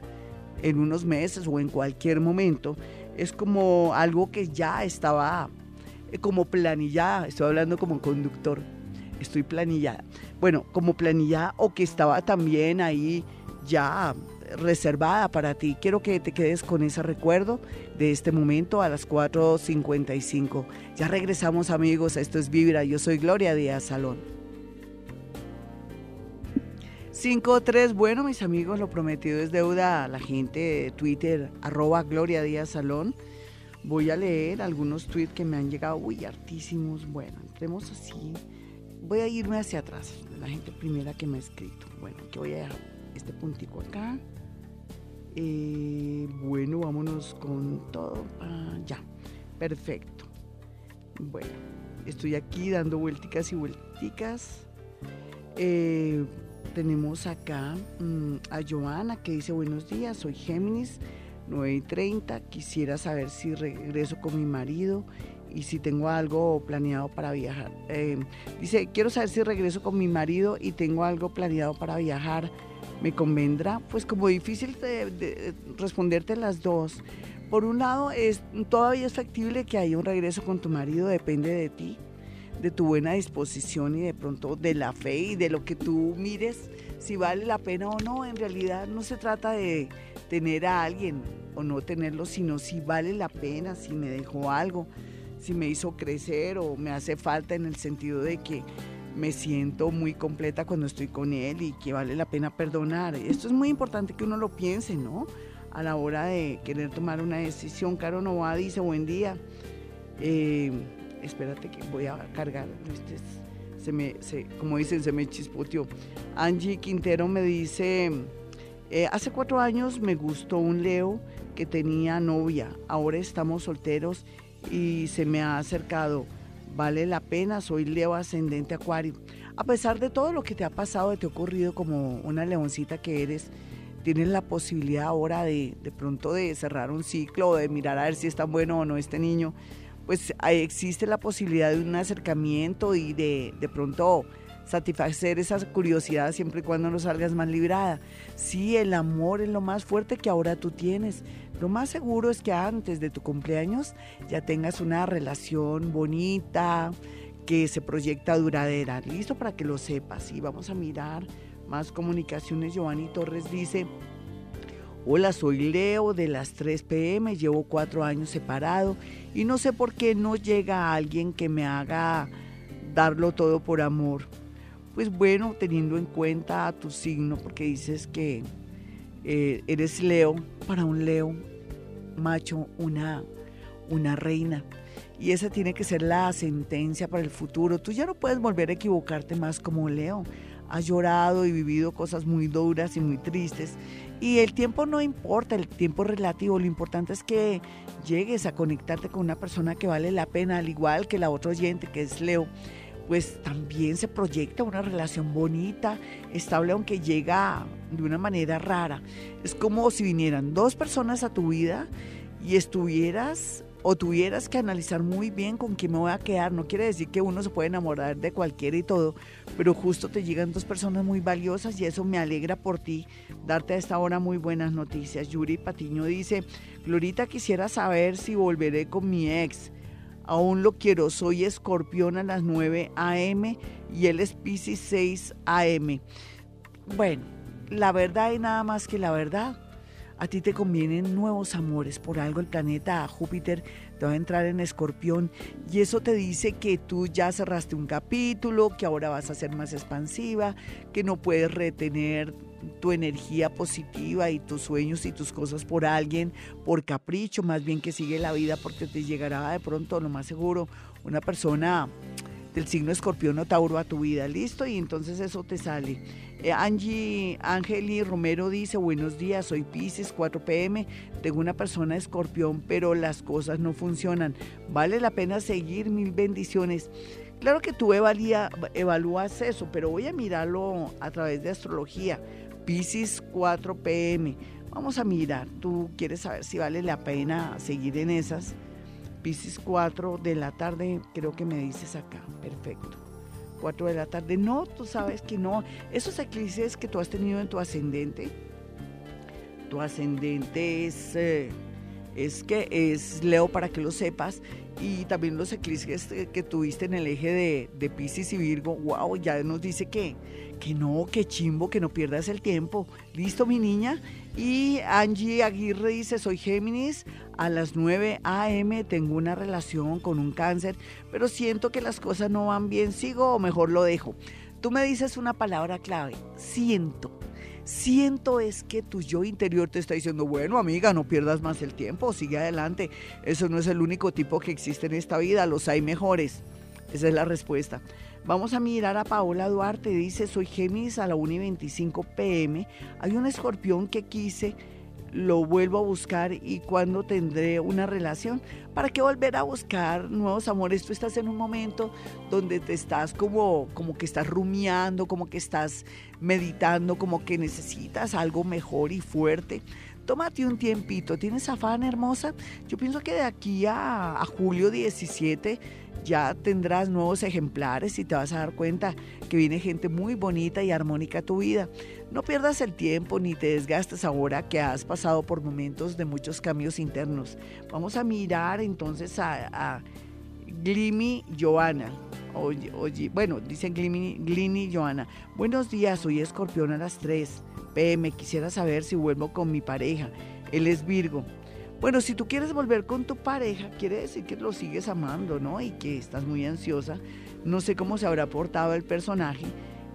en unos meses o en cualquier momento es como algo que ya estaba eh, como planillada, estoy hablando como conductor, estoy planillada. Bueno, como planillada o que estaba también ahí ya reservada para ti. Quiero que te quedes con ese recuerdo de este momento a las 4.55. Ya regresamos amigos, esto es Vibra, yo soy Gloria Díaz Salón. 5.3, bueno mis amigos, lo prometido es deuda a la gente de Twitter, arroba Gloria Díaz Salón. Voy a leer algunos tweets que me han llegado, uy, hartísimos. Bueno, entremos así. Voy a irme hacia atrás, la gente primera que me ha escrito. Bueno, que voy a dejar este puntico acá. Eh, bueno, vámonos con todo. ya, perfecto. Bueno, estoy aquí dando vuelticas y vuelticas. Eh, tenemos acá mm, a Joana que dice buenos días, soy Géminis, 9 y 30, quisiera saber si regreso con mi marido y si tengo algo planeado para viajar. Eh, dice, quiero saber si regreso con mi marido y tengo algo planeado para viajar me convendrá, pues como difícil de, responderte las dos. Por un lado, es, todavía es factible que haya un regreso con tu marido, depende de ti, de tu buena disposición y de pronto de la fe y de lo que tú mires, si vale la pena o no. En realidad no se trata de tener a alguien o no tenerlo, sino si vale la pena, si me dejó algo, si me hizo crecer o me hace falta en el sentido de que me siento muy completa cuando estoy con él y que vale la pena perdonar. Esto es muy importante que uno lo piense, ¿no? A la hora de querer tomar una decisión. Caro Nova dice, buen día. Eh, espérate que voy a cargar. Este se me, como dicen, se me chispoteó. Angie Quintero me dice, eh, hace cuatro años me gustó un Leo que tenía novia. Ahora estamos solteros y se me ha acercado vale la pena, soy Leo ascendente Acuario. A pesar de todo lo que te ha pasado, te ha ocurrido como una leoncita que eres, tienes la posibilidad ahora de, de pronto de cerrar un ciclo de mirar a ver si es tan bueno o no este niño. Pues existe la posibilidad de un acercamiento y de, de pronto satisfacer esa curiosidad siempre y cuando no salgas más librada. Sí, el amor es lo más fuerte que ahora tú tienes. Lo más seguro es que antes de tu cumpleaños ya tengas una relación bonita, que se proyecta duradera. Listo para que lo sepas. Y vamos a mirar más comunicaciones. Giovanni Torres dice, hola, soy Leo de las 3 pm, llevo cuatro años separado y no sé por qué no llega alguien que me haga darlo todo por amor pues bueno, teniendo en cuenta tu signo, porque dices que eh, eres Leo, para un Leo macho, una, una reina. Y esa tiene que ser la sentencia para el futuro. Tú ya no puedes volver a equivocarte más como Leo. Has llorado y vivido cosas muy duras y muy tristes. Y el tiempo no importa, el tiempo es relativo. Lo importante es que llegues a conectarte con una persona que vale la pena, al igual que la otra oyente que es Leo pues también se proyecta una relación bonita, estable, aunque llega de una manera rara. Es como si vinieran dos personas a tu vida y estuvieras o tuvieras que analizar muy bien con quién me voy a quedar. No quiere decir que uno se puede enamorar de cualquiera y todo, pero justo te llegan dos personas muy valiosas y eso me alegra por ti, darte a esta hora muy buenas noticias. Yuri Patiño dice, Glorita quisiera saber si volveré con mi ex aún lo quiero, soy escorpión a las 9 a.m. y él es Pisces 6 a.m. Bueno, la verdad y nada más que la verdad. A ti te convienen nuevos amores, por algo el planeta Júpiter te va a entrar en escorpión. Y eso te dice que tú ya cerraste un capítulo, que ahora vas a ser más expansiva, que no puedes retener tu energía positiva y tus sueños y tus cosas por alguien, por capricho, más bien que sigue la vida porque te llegará de pronto, lo más seguro, una persona del signo escorpión o tauro a tu vida, listo, y entonces eso te sale. Eh, Angie Angeli Romero dice, buenos días, soy Pisces, 4 pm, tengo una persona escorpión, pero las cosas no funcionan. Vale la pena seguir, mil bendiciones. Claro que tú evalúas eso, pero voy a mirarlo a través de astrología. Pisces 4 pm. Vamos a mirar, tú quieres saber si vale la pena seguir en esas. Pisces 4 de la tarde, creo que me dices acá, perfecto. 4 de la tarde, no, tú sabes que no. Esos eclipses que tú has tenido en tu ascendente, tu ascendente es, eh, es que es Leo para que lo sepas, y también los eclipses que, tuviste en el eje de, de Pisces y Virgo, wow, ya nos dice que que no, que chimbo, que no pierdas el tiempo. Listo, mi niña. Y Angie Aguirre dice, soy Géminis, a las 9 a.m. tengo una relación con un cáncer, pero siento que las cosas no van bien, sigo o mejor lo dejo. Tú me dices una palabra clave, siento. Siento es que tu yo interior te está diciendo, bueno amiga, no pierdas más el tiempo, sigue adelante. Eso no es el único tipo que existe en esta vida, los hay mejores. Esa es la respuesta. Vamos a mirar a Paola Duarte, dice, soy Géminis a la 1 y 25 pm. Hay un escorpión que quise lo vuelvo a buscar y cuándo tendré una relación. ¿Para qué volver a buscar nuevos amores? Tú estás en un momento donde te estás como, como que estás rumiando, como que estás meditando, como que necesitas algo mejor y fuerte. Tómate un tiempito. ¿Tienes afán hermosa? Yo pienso que de aquí a, a julio 17 ya tendrás nuevos ejemplares y te vas a dar cuenta que viene gente muy bonita y armónica a tu vida. No pierdas el tiempo ni te desgastes ahora que has pasado por momentos de muchos cambios internos. Vamos a mirar entonces a, a Glimi Joana. Oye, oye, bueno, dicen Glimi, Glini Joana. Buenos días, soy escorpión a las 3 pm. Quisiera saber si vuelvo con mi pareja. Él es Virgo. Bueno, si tú quieres volver con tu pareja, quiere decir que lo sigues amando, ¿no? Y que estás muy ansiosa. No sé cómo se habrá portado el personaje.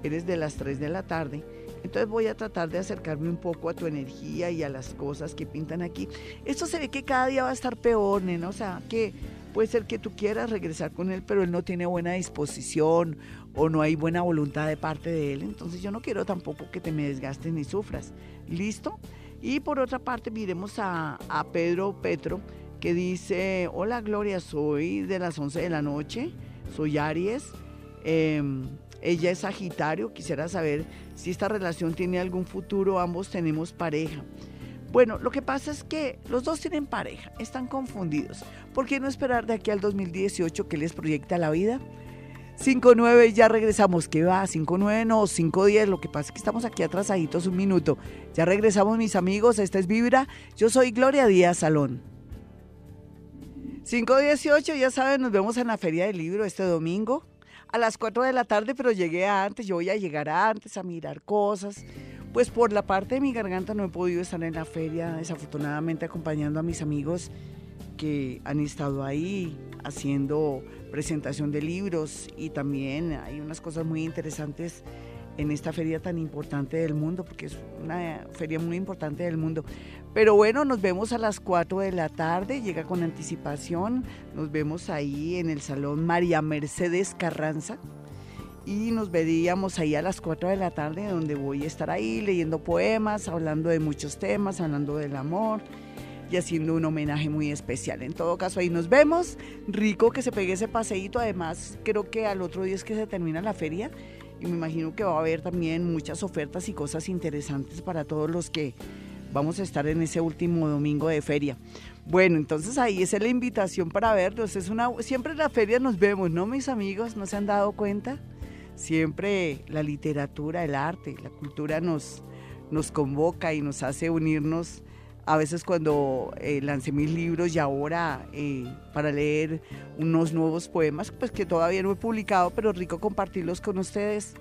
Eres de las 3 de la tarde. Entonces voy a tratar de acercarme un poco a tu energía y a las cosas que pintan aquí. Esto se ve que cada día va a estar peor, ¿no? O sea, que puede ser que tú quieras regresar con él, pero él no tiene buena disposición o no hay buena voluntad de parte de él. Entonces yo no quiero tampoco que te me desgastes ni sufras. ¿Listo? Y por otra parte, miremos a, Pedro Petro, que dice, hola Gloria, soy de las 11 de la noche, soy Aries, em, ella es Sagitario, quisiera saber si esta relación tiene algún futuro, ambos tenemos pareja. Bueno, lo que pasa es que los dos tienen pareja, están confundidos. ¿Por qué no esperar de aquí al 2018 que les proyecta la vida? 5-9, ya regresamos. ¿Qué va? 5-9 no, 5-10. Lo que pasa es que estamos aquí atrasaditos un minuto. Ya regresamos, mis amigos. Esta es Vibra. Yo soy Gloria Díaz Salón. 5-18, ya saben, nos vemos en la Feria del Libro este domingo a las 4 de la tarde, pero llegué antes. Yo voy a llegar antes a mirar cosas. Pues por la parte de mi garganta no he podido estar en la feria, desafortunadamente acompañando a mis amigos que han estado ahí haciendo presentación de libros. Y también hay unas cosas muy interesantes en esta feria tan importante del mundo, porque es una feria muy importante del mundo. Pero bueno, nos vemos a las 4 de la tarde, llega con anticipación, nos vemos ahí en el Salón María Mercedes Carranza y nos veríamos ahí a las 4 de la tarde, donde voy a estar ahí leyendo poemas, hablando de muchos temas, hablando del amor y haciendo un homenaje muy especial. En todo caso, ahí nos vemos. Rico que se pegue ese paseíto. Además, creo que al otro día es que se termina la feria y me imagino que va a haber también muchas ofertas y cosas interesantes para todos los que vamos a estar en ese último domingo de feria. Bueno, entonces ahí es la invitación para verlos. Es una, siempre en la feria nos vemos, ¿no, mis amigos? ¿No se han dado cuenta? Siempre la literatura, el arte, la cultura nos, nos convoca y nos hace unirnos a veces cuando eh, lancé mis libros y ahora eh, para leer unos nuevos poemas, pues que todavía no he publicado, pero rico compartirlos con ustedes.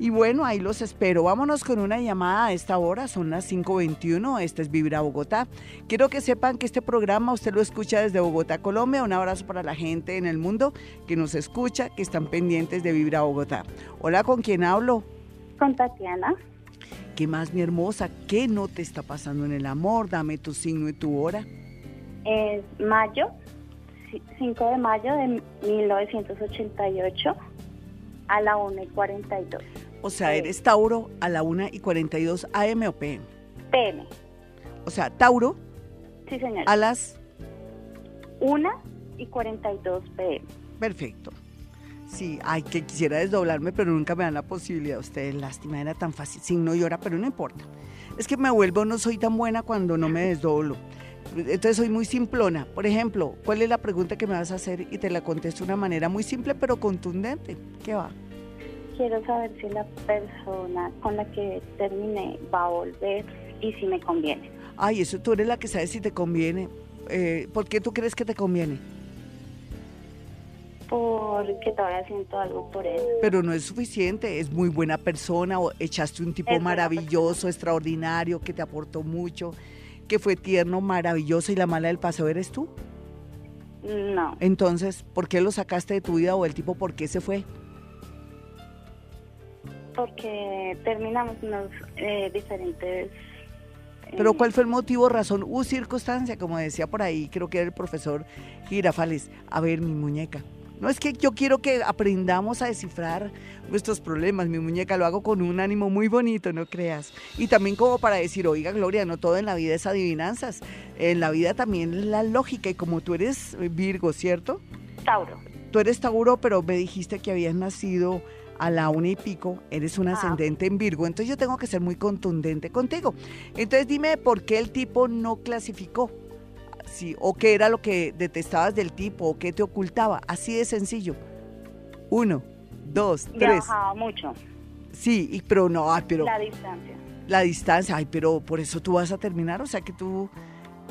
Y bueno, ahí los espero. Vámonos con una llamada a esta hora, son las 5.21, esta es Vibra Bogotá. Quiero que sepan que este programa usted lo escucha desde Bogotá, Colombia. Un abrazo para la gente en el mundo que nos escucha, que están pendientes de Vibra Bogotá. Hola, ¿con quién hablo? Con Tatiana. ¿Qué más, mi hermosa? ¿Qué no te está pasando en el amor? Dame tu signo y tu hora. Es mayo, 5 de mayo de 1988 a la 1 y 42. O sea, eres Tauro a la 1 y 42 AM o PM. PM. O sea, Tauro. Sí, señor. A las 1 y 42 PM. Perfecto. Sí, ay, que quisiera desdoblarme, pero nunca me dan la posibilidad. Ustedes, lástima, era tan fácil. Signo y hora, pero no importa. Es que me vuelvo, no soy tan buena cuando no me desdoblo. Entonces soy muy simplona. Por ejemplo, ¿cuál es la pregunta que me vas a hacer? Y te la contesto de una manera muy simple, pero contundente. ¿Qué va? Quiero saber si la persona con la que terminé va a volver y si me conviene. Ay, eso tú eres la que sabe si te conviene. Eh, ¿Por qué tú crees que te conviene? porque todavía siento algo por él. Pero no es suficiente, es muy buena persona, o echaste un tipo maravilloso, extraordinario, que te aportó mucho, que fue tierno, maravilloso y la mala del paseo eres tú. No. Entonces, ¿por qué lo sacaste de tu vida o el tipo por qué se fue? Porque terminamos unos eh, diferentes... Pero eh, ¿cuál fue el motivo, razón u circunstancia? Como decía por ahí, creo que era el profesor Girafales. A ver, mi muñeca. No es que yo quiero que aprendamos a descifrar nuestros problemas. Mi muñeca lo hago con un ánimo muy bonito, no creas. Y también como para decir, oiga, Gloria, no todo en la vida es adivinanzas. En la vida también es la lógica. Y como tú eres Virgo, ¿cierto? Tauro. Tú eres Tauro, pero me dijiste que habías nacido a la una y pico, eres un Ah. ascendente en Virgo, entonces yo tengo que ser muy contundente contigo. Entonces dime por qué el tipo no clasificó. Sí, o qué era lo que detestabas del tipo, o qué te ocultaba. Así de sencillo. Uno, dos, tres. Viajaba mucho. Sí, y, pero no, ay, pero La distancia. la distancia, ay, pero por eso tú vas a terminar, o sea que tú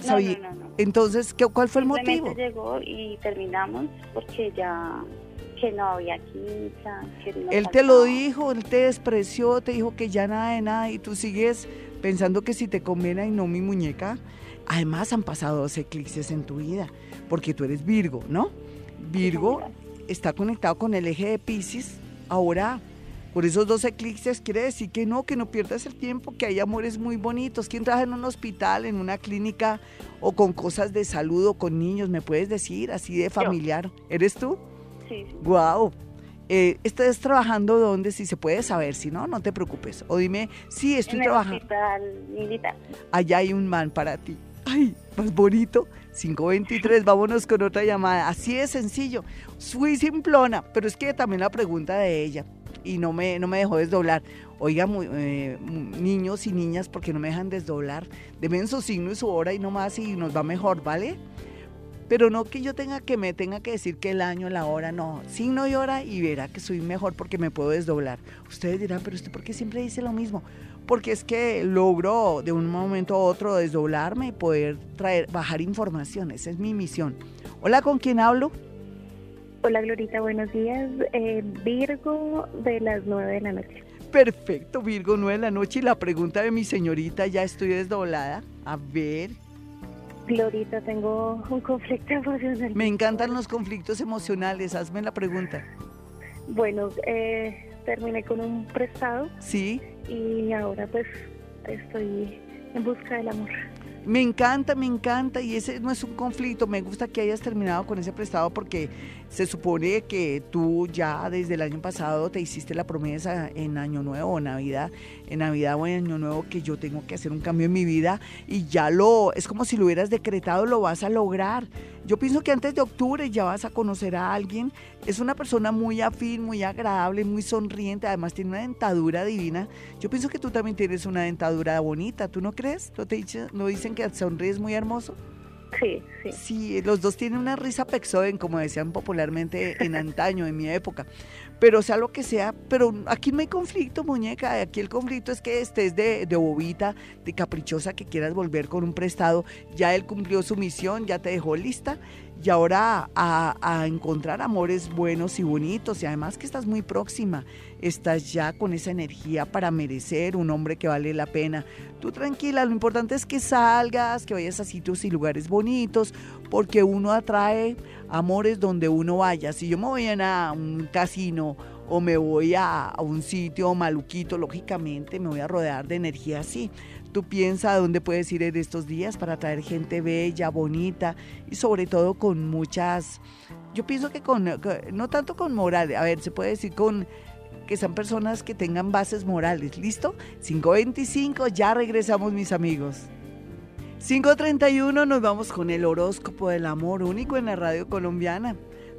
No, no, no. Entonces, ¿qué, ¿cuál fue el motivo? llegó y terminamos porque ya que no había química, que no Él te lo dijo, él te despreció, te dijo que ya nada de nada y tú sigues pensando que si te conviene y no mi muñeca. Además han pasado dos eclipses en tu vida, porque tú eres Virgo, ¿no? Virgo está conectado con el eje de Pisces. Ahora, por esos dos eclipses quiere decir que no, que no pierdas el tiempo, que hay amores muy bonitos. ¿Quién trabaja en un hospital, en una clínica o con cosas de salud o con niños? ¿Me puedes decir así de familiar? ¿Eres tú? Sí. Wow. Eh, ¿Estás trabajando dónde? Si se puede saber, si no, no te preocupes. O dime, sí, estoy en el trabajando. hospital militar. Allá hay un man para ti. Ay, más bonito. 523, vámonos con otra llamada. Así de sencillo. Fui simplona, pero es que también la pregunta de ella, y no me, no me dejó desdoblar. Oiga, mu- eh, niños y niñas, porque no me dejan desdoblar? Deben su signo y su hora y no más y nos va mejor, ¿vale? Pero no que yo tenga que me tenga que decir que el año, la hora, no. Signo y hora y verá que soy mejor porque me puedo desdoblar. Ustedes dirán, pero usted por qué siempre dice lo mismo? Porque es que logro de un momento a otro desdoblarme y poder traer, bajar información. Esa es mi misión. Hola, ¿con quién hablo? Hola Glorita, buenos días. Eh, Virgo de las 9 de la noche. Perfecto, Virgo, 9 de la noche. Y la pregunta de mi señorita, ya estoy desdoblada. A ver, Glorita, tengo un conflicto emocional. me encantan los conflictos emocionales. Hazme la pregunta. Bueno, eh, terminé con un prestado ¿Sí? y ahora pues estoy en busca del amor. Me encanta, me encanta y ese no es un conflicto. Me gusta que hayas terminado con ese prestado porque se supone que tú ya desde el año pasado te hiciste la promesa en Año Nuevo o Navidad, en Navidad o en Año Nuevo que yo tengo que hacer un cambio en mi vida y ya lo, es como si lo hubieras decretado, lo vas a lograr. Yo pienso que antes de octubre ya vas a conocer a alguien. Es una persona muy afín, muy agradable, muy sonriente, además tiene una dentadura divina. Yo pienso que tú también tienes una dentadura bonita, ¿tú no crees? ¿No, te dicen, que sonríes muy hermoso? Sí, sí. Sí, los dos tienen una risa pexoden, como decían popularmente en antaño, en mi época. Pero sea lo que sea, pero aquí no hay conflicto, muñeca. Aquí el conflicto es que estés de, de bobita, de caprichosa, que quieras volver con un prestado. Ya él cumplió su misión, ya te dejó lista. Y ahora a, a encontrar amores buenos y bonitos. Y además que estás muy próxima. Estás ya con esa energía para merecer un hombre que vale la pena. Tú tranquila, lo importante es que salgas, que vayas a sitios y lugares bonitos, porque uno atrae amores donde uno vaya. Si yo me voy a un casino o me voy a, un sitio maluquito, lógicamente me voy a rodear de energía así. Tú piensa dónde puedes ir en estos días para traer gente bella, bonita y sobre todo con muchas, yo pienso que con, no tanto con moral, a ver, se puede decir con que sean personas que tengan bases morales. ¿Listo? 525, ya regresamos mis amigos. 531 nos vamos con el horóscopo del amor único en la radio colombiana.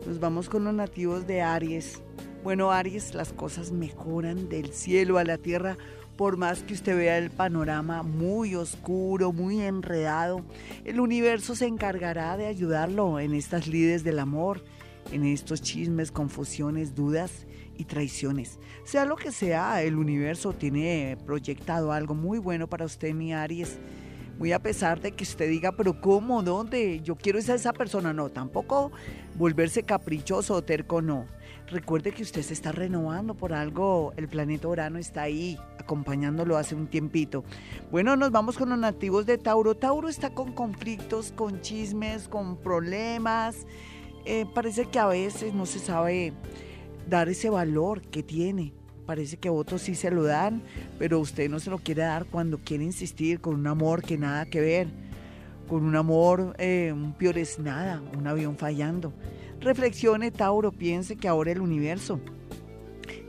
Nos vamos con los nativos de Aries. Bueno, Aries, las cosas mejoran del cielo a la tierra por más que usted vea el panorama muy oscuro, muy enredado. El universo se encargará de ayudarlo en estas lides del amor, en estos chismes, confusiones, dudas y traiciones. Sea lo que sea, el universo tiene proyectado algo muy bueno para usted, mi Aries. Muy a pesar de que usted diga, pero ¿cómo? ¿Dónde? Yo quiero ser esa persona. No, tampoco volverse caprichoso o terco, no. Recuerde que usted se está renovando por algo. El planeta Urano está ahí acompañándolo hace un tiempito. Bueno, nos vamos con los nativos de Tauro. Tauro está con conflictos, con chismes, con problemas. Eh, parece que a veces no se sabe dar ese valor que tiene parece que otros sí se lo dan, pero usted no se lo quiere dar cuando quiere insistir con un amor que nada que ver, con un amor, eh, un peor es nada, un avión fallando. Reflexione, Tauro, piense que ahora el universo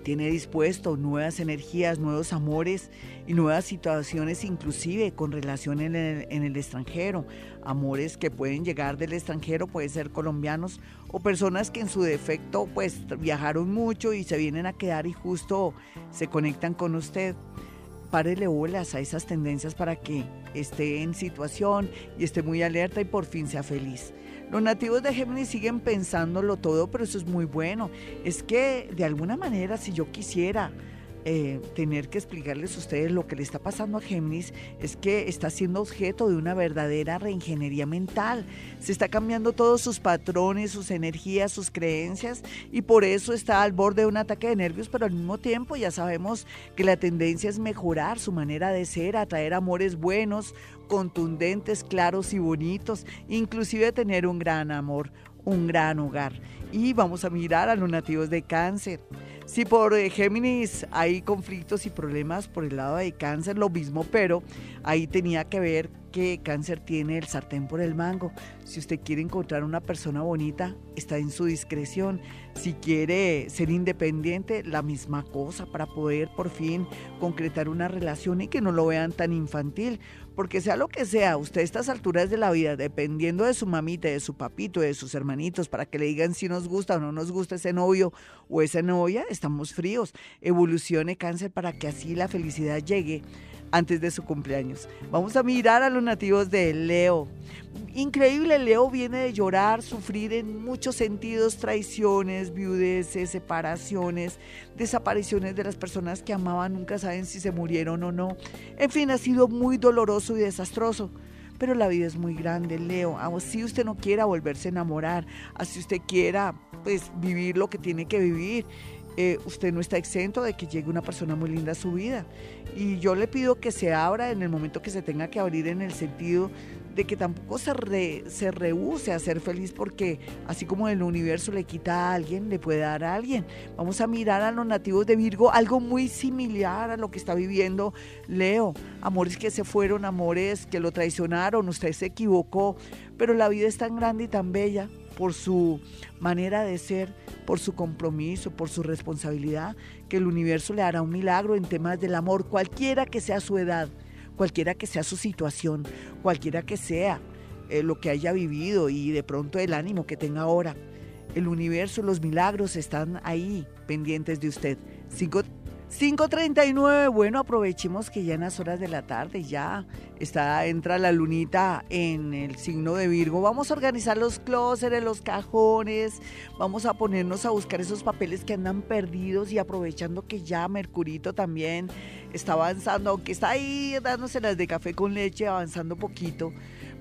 tiene dispuesto nuevas energías, nuevos amores y nuevas situaciones, inclusive con relación en el, extranjero. Amores que pueden llegar del extranjero, pueden ser colombianos o personas que en su defecto pues viajaron mucho y se vienen a quedar y justo se conectan con usted. Párele bolas a esas tendencias para que esté en situación y esté muy alerta y por fin sea feliz. Los nativos de Géminis siguen pensándolo todo, pero eso es muy bueno. Es que de alguna manera, si yo quisiera eh, tener que explicarles a ustedes lo que le está pasando a Géminis es que está siendo objeto de una verdadera reingeniería mental. Se está cambiando todos sus patrones, sus energías, sus creencias y por eso está al borde de un ataque de nervios, pero al mismo tiempo ya sabemos que la tendencia es mejorar su manera de ser, atraer amores buenos, contundentes, claros y bonitos, inclusive tener un gran amor, un gran hogar. Y vamos a mirar a los nativos de cáncer. Si por eh, Géminis hay conflictos y problemas por el lado de cáncer, lo mismo, pero ahí tenía que ver que cáncer tiene el sartén por el mango. Si usted quiere encontrar una persona bonita, está en su discreción. Si quiere ser independiente, la misma cosa para poder por fin concretar una relación y que no lo vean tan infantil porque sea lo que sea, usted a estas alturas de la vida, dependiendo de su mamita, de su papito, de sus hermanitos, para que le digan si nos gusta o no nos gusta ese novio o esa novia, estamos fríos. Evolucione cáncer para que así la felicidad llegue antes de su cumpleaños. Vamos a mirar a los nativos de Leo. Increíble, Leo viene de llorar, sufrir en muchos sentidos traiciones, viudeces, separaciones, desapariciones de las personas que amaban, nunca saben si se murieron o no. En fin, ha sido muy doloroso y desastroso. Pero la vida es muy grande, Leo. Así usted no quiera volverse a enamorar, así usted quiera pues vivir lo que tiene que vivir eh, usted no está exento de que llegue una persona muy linda a su vida. Y yo le pido que se abra en el momento que se tenga que abrir en el sentido de que tampoco se, se rehúse a ser feliz porque así como el universo le quita a alguien, le puede dar a alguien. Vamos a mirar a los nativos de Virgo algo muy similar a lo que está viviendo Leo. Amores que se fueron, amores que lo traicionaron, usted se equivocó, pero la vida es tan grande y tan bella por su manera de ser, por su compromiso, por su responsabilidad, que el universo le hará un milagro en temas del amor, cualquiera que sea su edad, cualquiera que sea su situación, cualquiera que sea eh, lo que haya vivido y de pronto el ánimo que tenga ahora. El universo, los milagros están ahí pendientes de usted. 5.39, bueno, aprovechemos que ya en las horas de la tarde ya está, entra la lunita en el signo de Virgo. Vamos a organizar los clóseres, los cajones, vamos a ponernos a buscar esos papeles que andan perdidos y aprovechando que ya Mercurito también está avanzando, aunque está ahí dándose las de café con leche, avanzando poquito.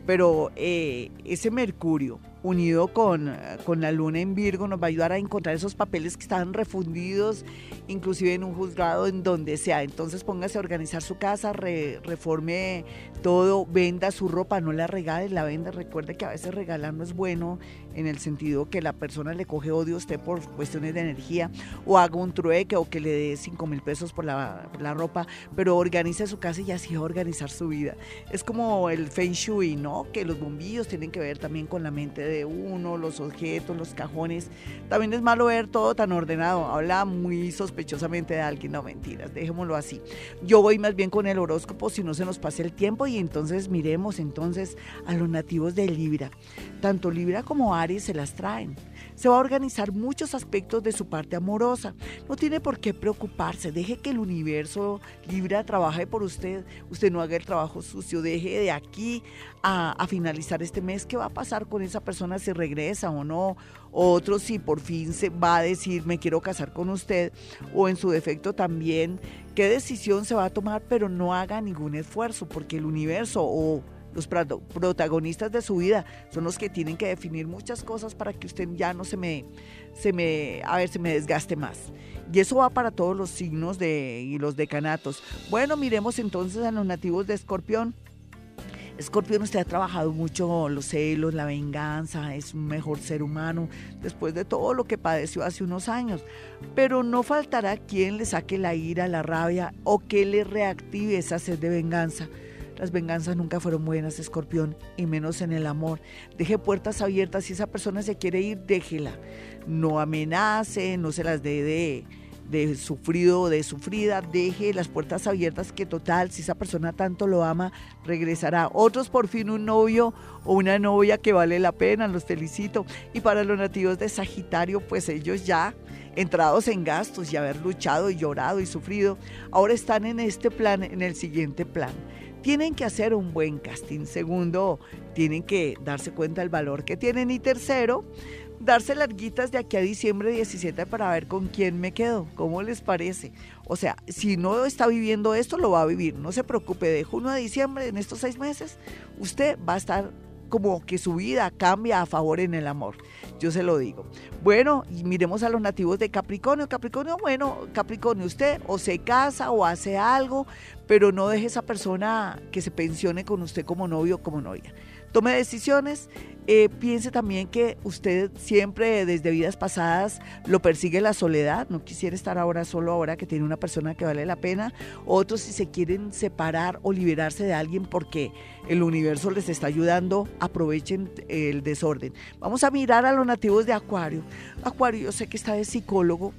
Pero eh, ese Mercurio unido con, con, la luna en Virgo nos va a ayudar a encontrar esos papeles que están refundidos, inclusive en un juzgado, en donde sea. Entonces póngase a organizar su casa, reforme todo, venda su ropa, no la regale, la venda. Recuerde que a veces regalar no es bueno en el sentido que la persona le coge odio a usted por cuestiones de energía o haga un trueque o que le dé 5 mil pesos por la, la, ropa, pero organice su casa y así va a organizar su vida. Es como el Feng Shui, ¿no? Que los bombillos tienen que ver también con la mente de uno, los objetos, los cajones. También es malo ver todo tan ordenado. Habla muy sospechosamente de alguien. No, mentiras, dejémoslo así. Yo voy más bien con el horóscopo si no se nos pase el tiempo y entonces miremos entonces a los nativos de Libra. Tanto Libra como Aries se las traen se va a organizar muchos aspectos de su parte amorosa. No tiene por qué preocuparse, deje que el universo Libra trabaje por usted, usted no haga el trabajo sucio, deje de aquí a, finalizar este mes. Qué va a pasar con esa persona si regresa o no, otro si por fin se va a decir me quiero casar con usted o en su defecto también qué decisión se va a tomar, pero no haga ningún esfuerzo porque el universo o los protagonistas de su vida son los que tienen que definir muchas cosas para que usted ya no se me, se me, a ver, se me desgaste más. Y eso va para todos los signos de, y los decanatos. Bueno, miremos entonces a los nativos de Escorpión. Escorpión, usted ha trabajado mucho los celos, la venganza, es un mejor ser humano después de todo lo que padeció hace unos años. Pero no faltará quien le saque la ira, la rabia o que le reactive esa sed de venganza. Las venganzas nunca fueron buenas, escorpión, y menos en el amor. Deje puertas abiertas. Si esa persona se quiere ir, déjela. No amenace, no se las dé de de sufrido o de sufrida, deje las puertas abiertas que total, si esa persona tanto lo ama, regresará. Otros por fin un novio o una novia que vale la pena, los felicito. Y para los nativos de Sagitario, pues ellos ya entrados en gastos y haber luchado y llorado y sufrido, ahora están en este plan, en el siguiente plan. Tienen que hacer un buen casting. Segundo, tienen que darse cuenta del valor que tienen. Y tercero, darse larguitas de aquí a diciembre 17 para ver con quién me quedo. ¿Cómo les parece? O sea, si no está viviendo esto, lo va a vivir. No se preocupe, de junio a diciembre, en estos seis meses, usted va a estar como que su vida cambia a favor en el amor. Yo se lo digo. Bueno, y miremos a los nativos de Capricornio. Capricornio, bueno, Capricornio, usted o se casa o hace algo, pero no deje esa persona que se pensione con usted como novio o como novia. Tome decisiones eh, piense también que usted siempre desde vidas pasadas lo persigue la soledad, no quisiera estar ahora solo ahora que tiene una persona que vale la pena. Otros si se quieren separar o liberarse de alguien porque el universo les está ayudando, aprovechen el desorden. Vamos a mirar a los nativos de Acuario. Acuario, yo sé que está de psicólogo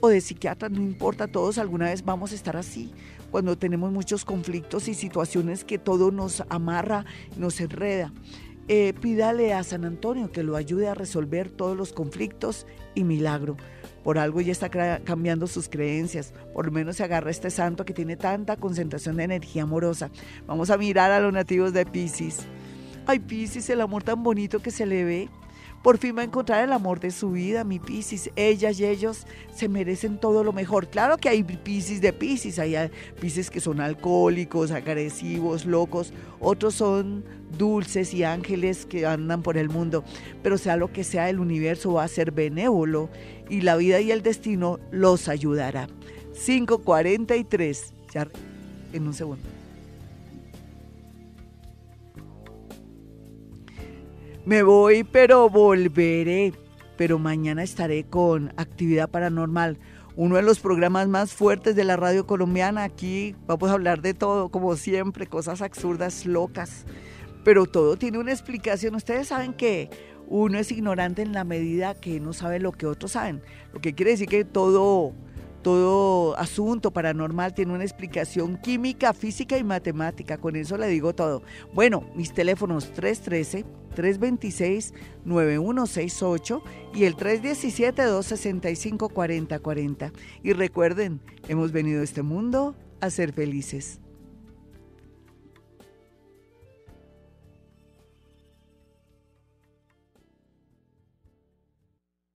o de psiquiatra, no importa, todos alguna vez vamos a estar así cuando tenemos muchos conflictos y situaciones que todo nos amarra, nos enreda. Eh, pídale a San Antonio que lo ayude a resolver todos los conflictos y milagro. Por algo ya está cambiando sus creencias. Por lo menos se agarra este santo que tiene tanta concentración de energía amorosa. Vamos a mirar a los nativos de Pisces. Ay, Pisces, el amor tan bonito que se le ve por fin va a encontrar el amor de su vida, mi Piscis. Ellas y ellos se merecen todo lo mejor. Claro que hay Piscis de Piscis, hay Piscis que son alcohólicos, agresivos, locos. Otros son dulces y ángeles que andan por el mundo. Pero sea lo que sea, el universo va a ser benévolo y la vida y el destino los ayudará. 543, ya en un segundo. Me voy, pero volveré. Pero mañana estaré con Actividad Paranormal, uno de los programas más fuertes de la radio colombiana. Aquí vamos a hablar de todo, como siempre, cosas absurdas, locas. Pero todo tiene una explicación. Ustedes saben que uno es ignorante en la medida que no sabe lo que otros saben. Lo que quiere decir que todo todo asunto paranormal tiene una explicación química, física y matemática. Con eso le digo todo. Bueno, mis teléfonos 313-326-9168 y el 317-265-4040. Y recuerden, hemos venido a este mundo a ser felices.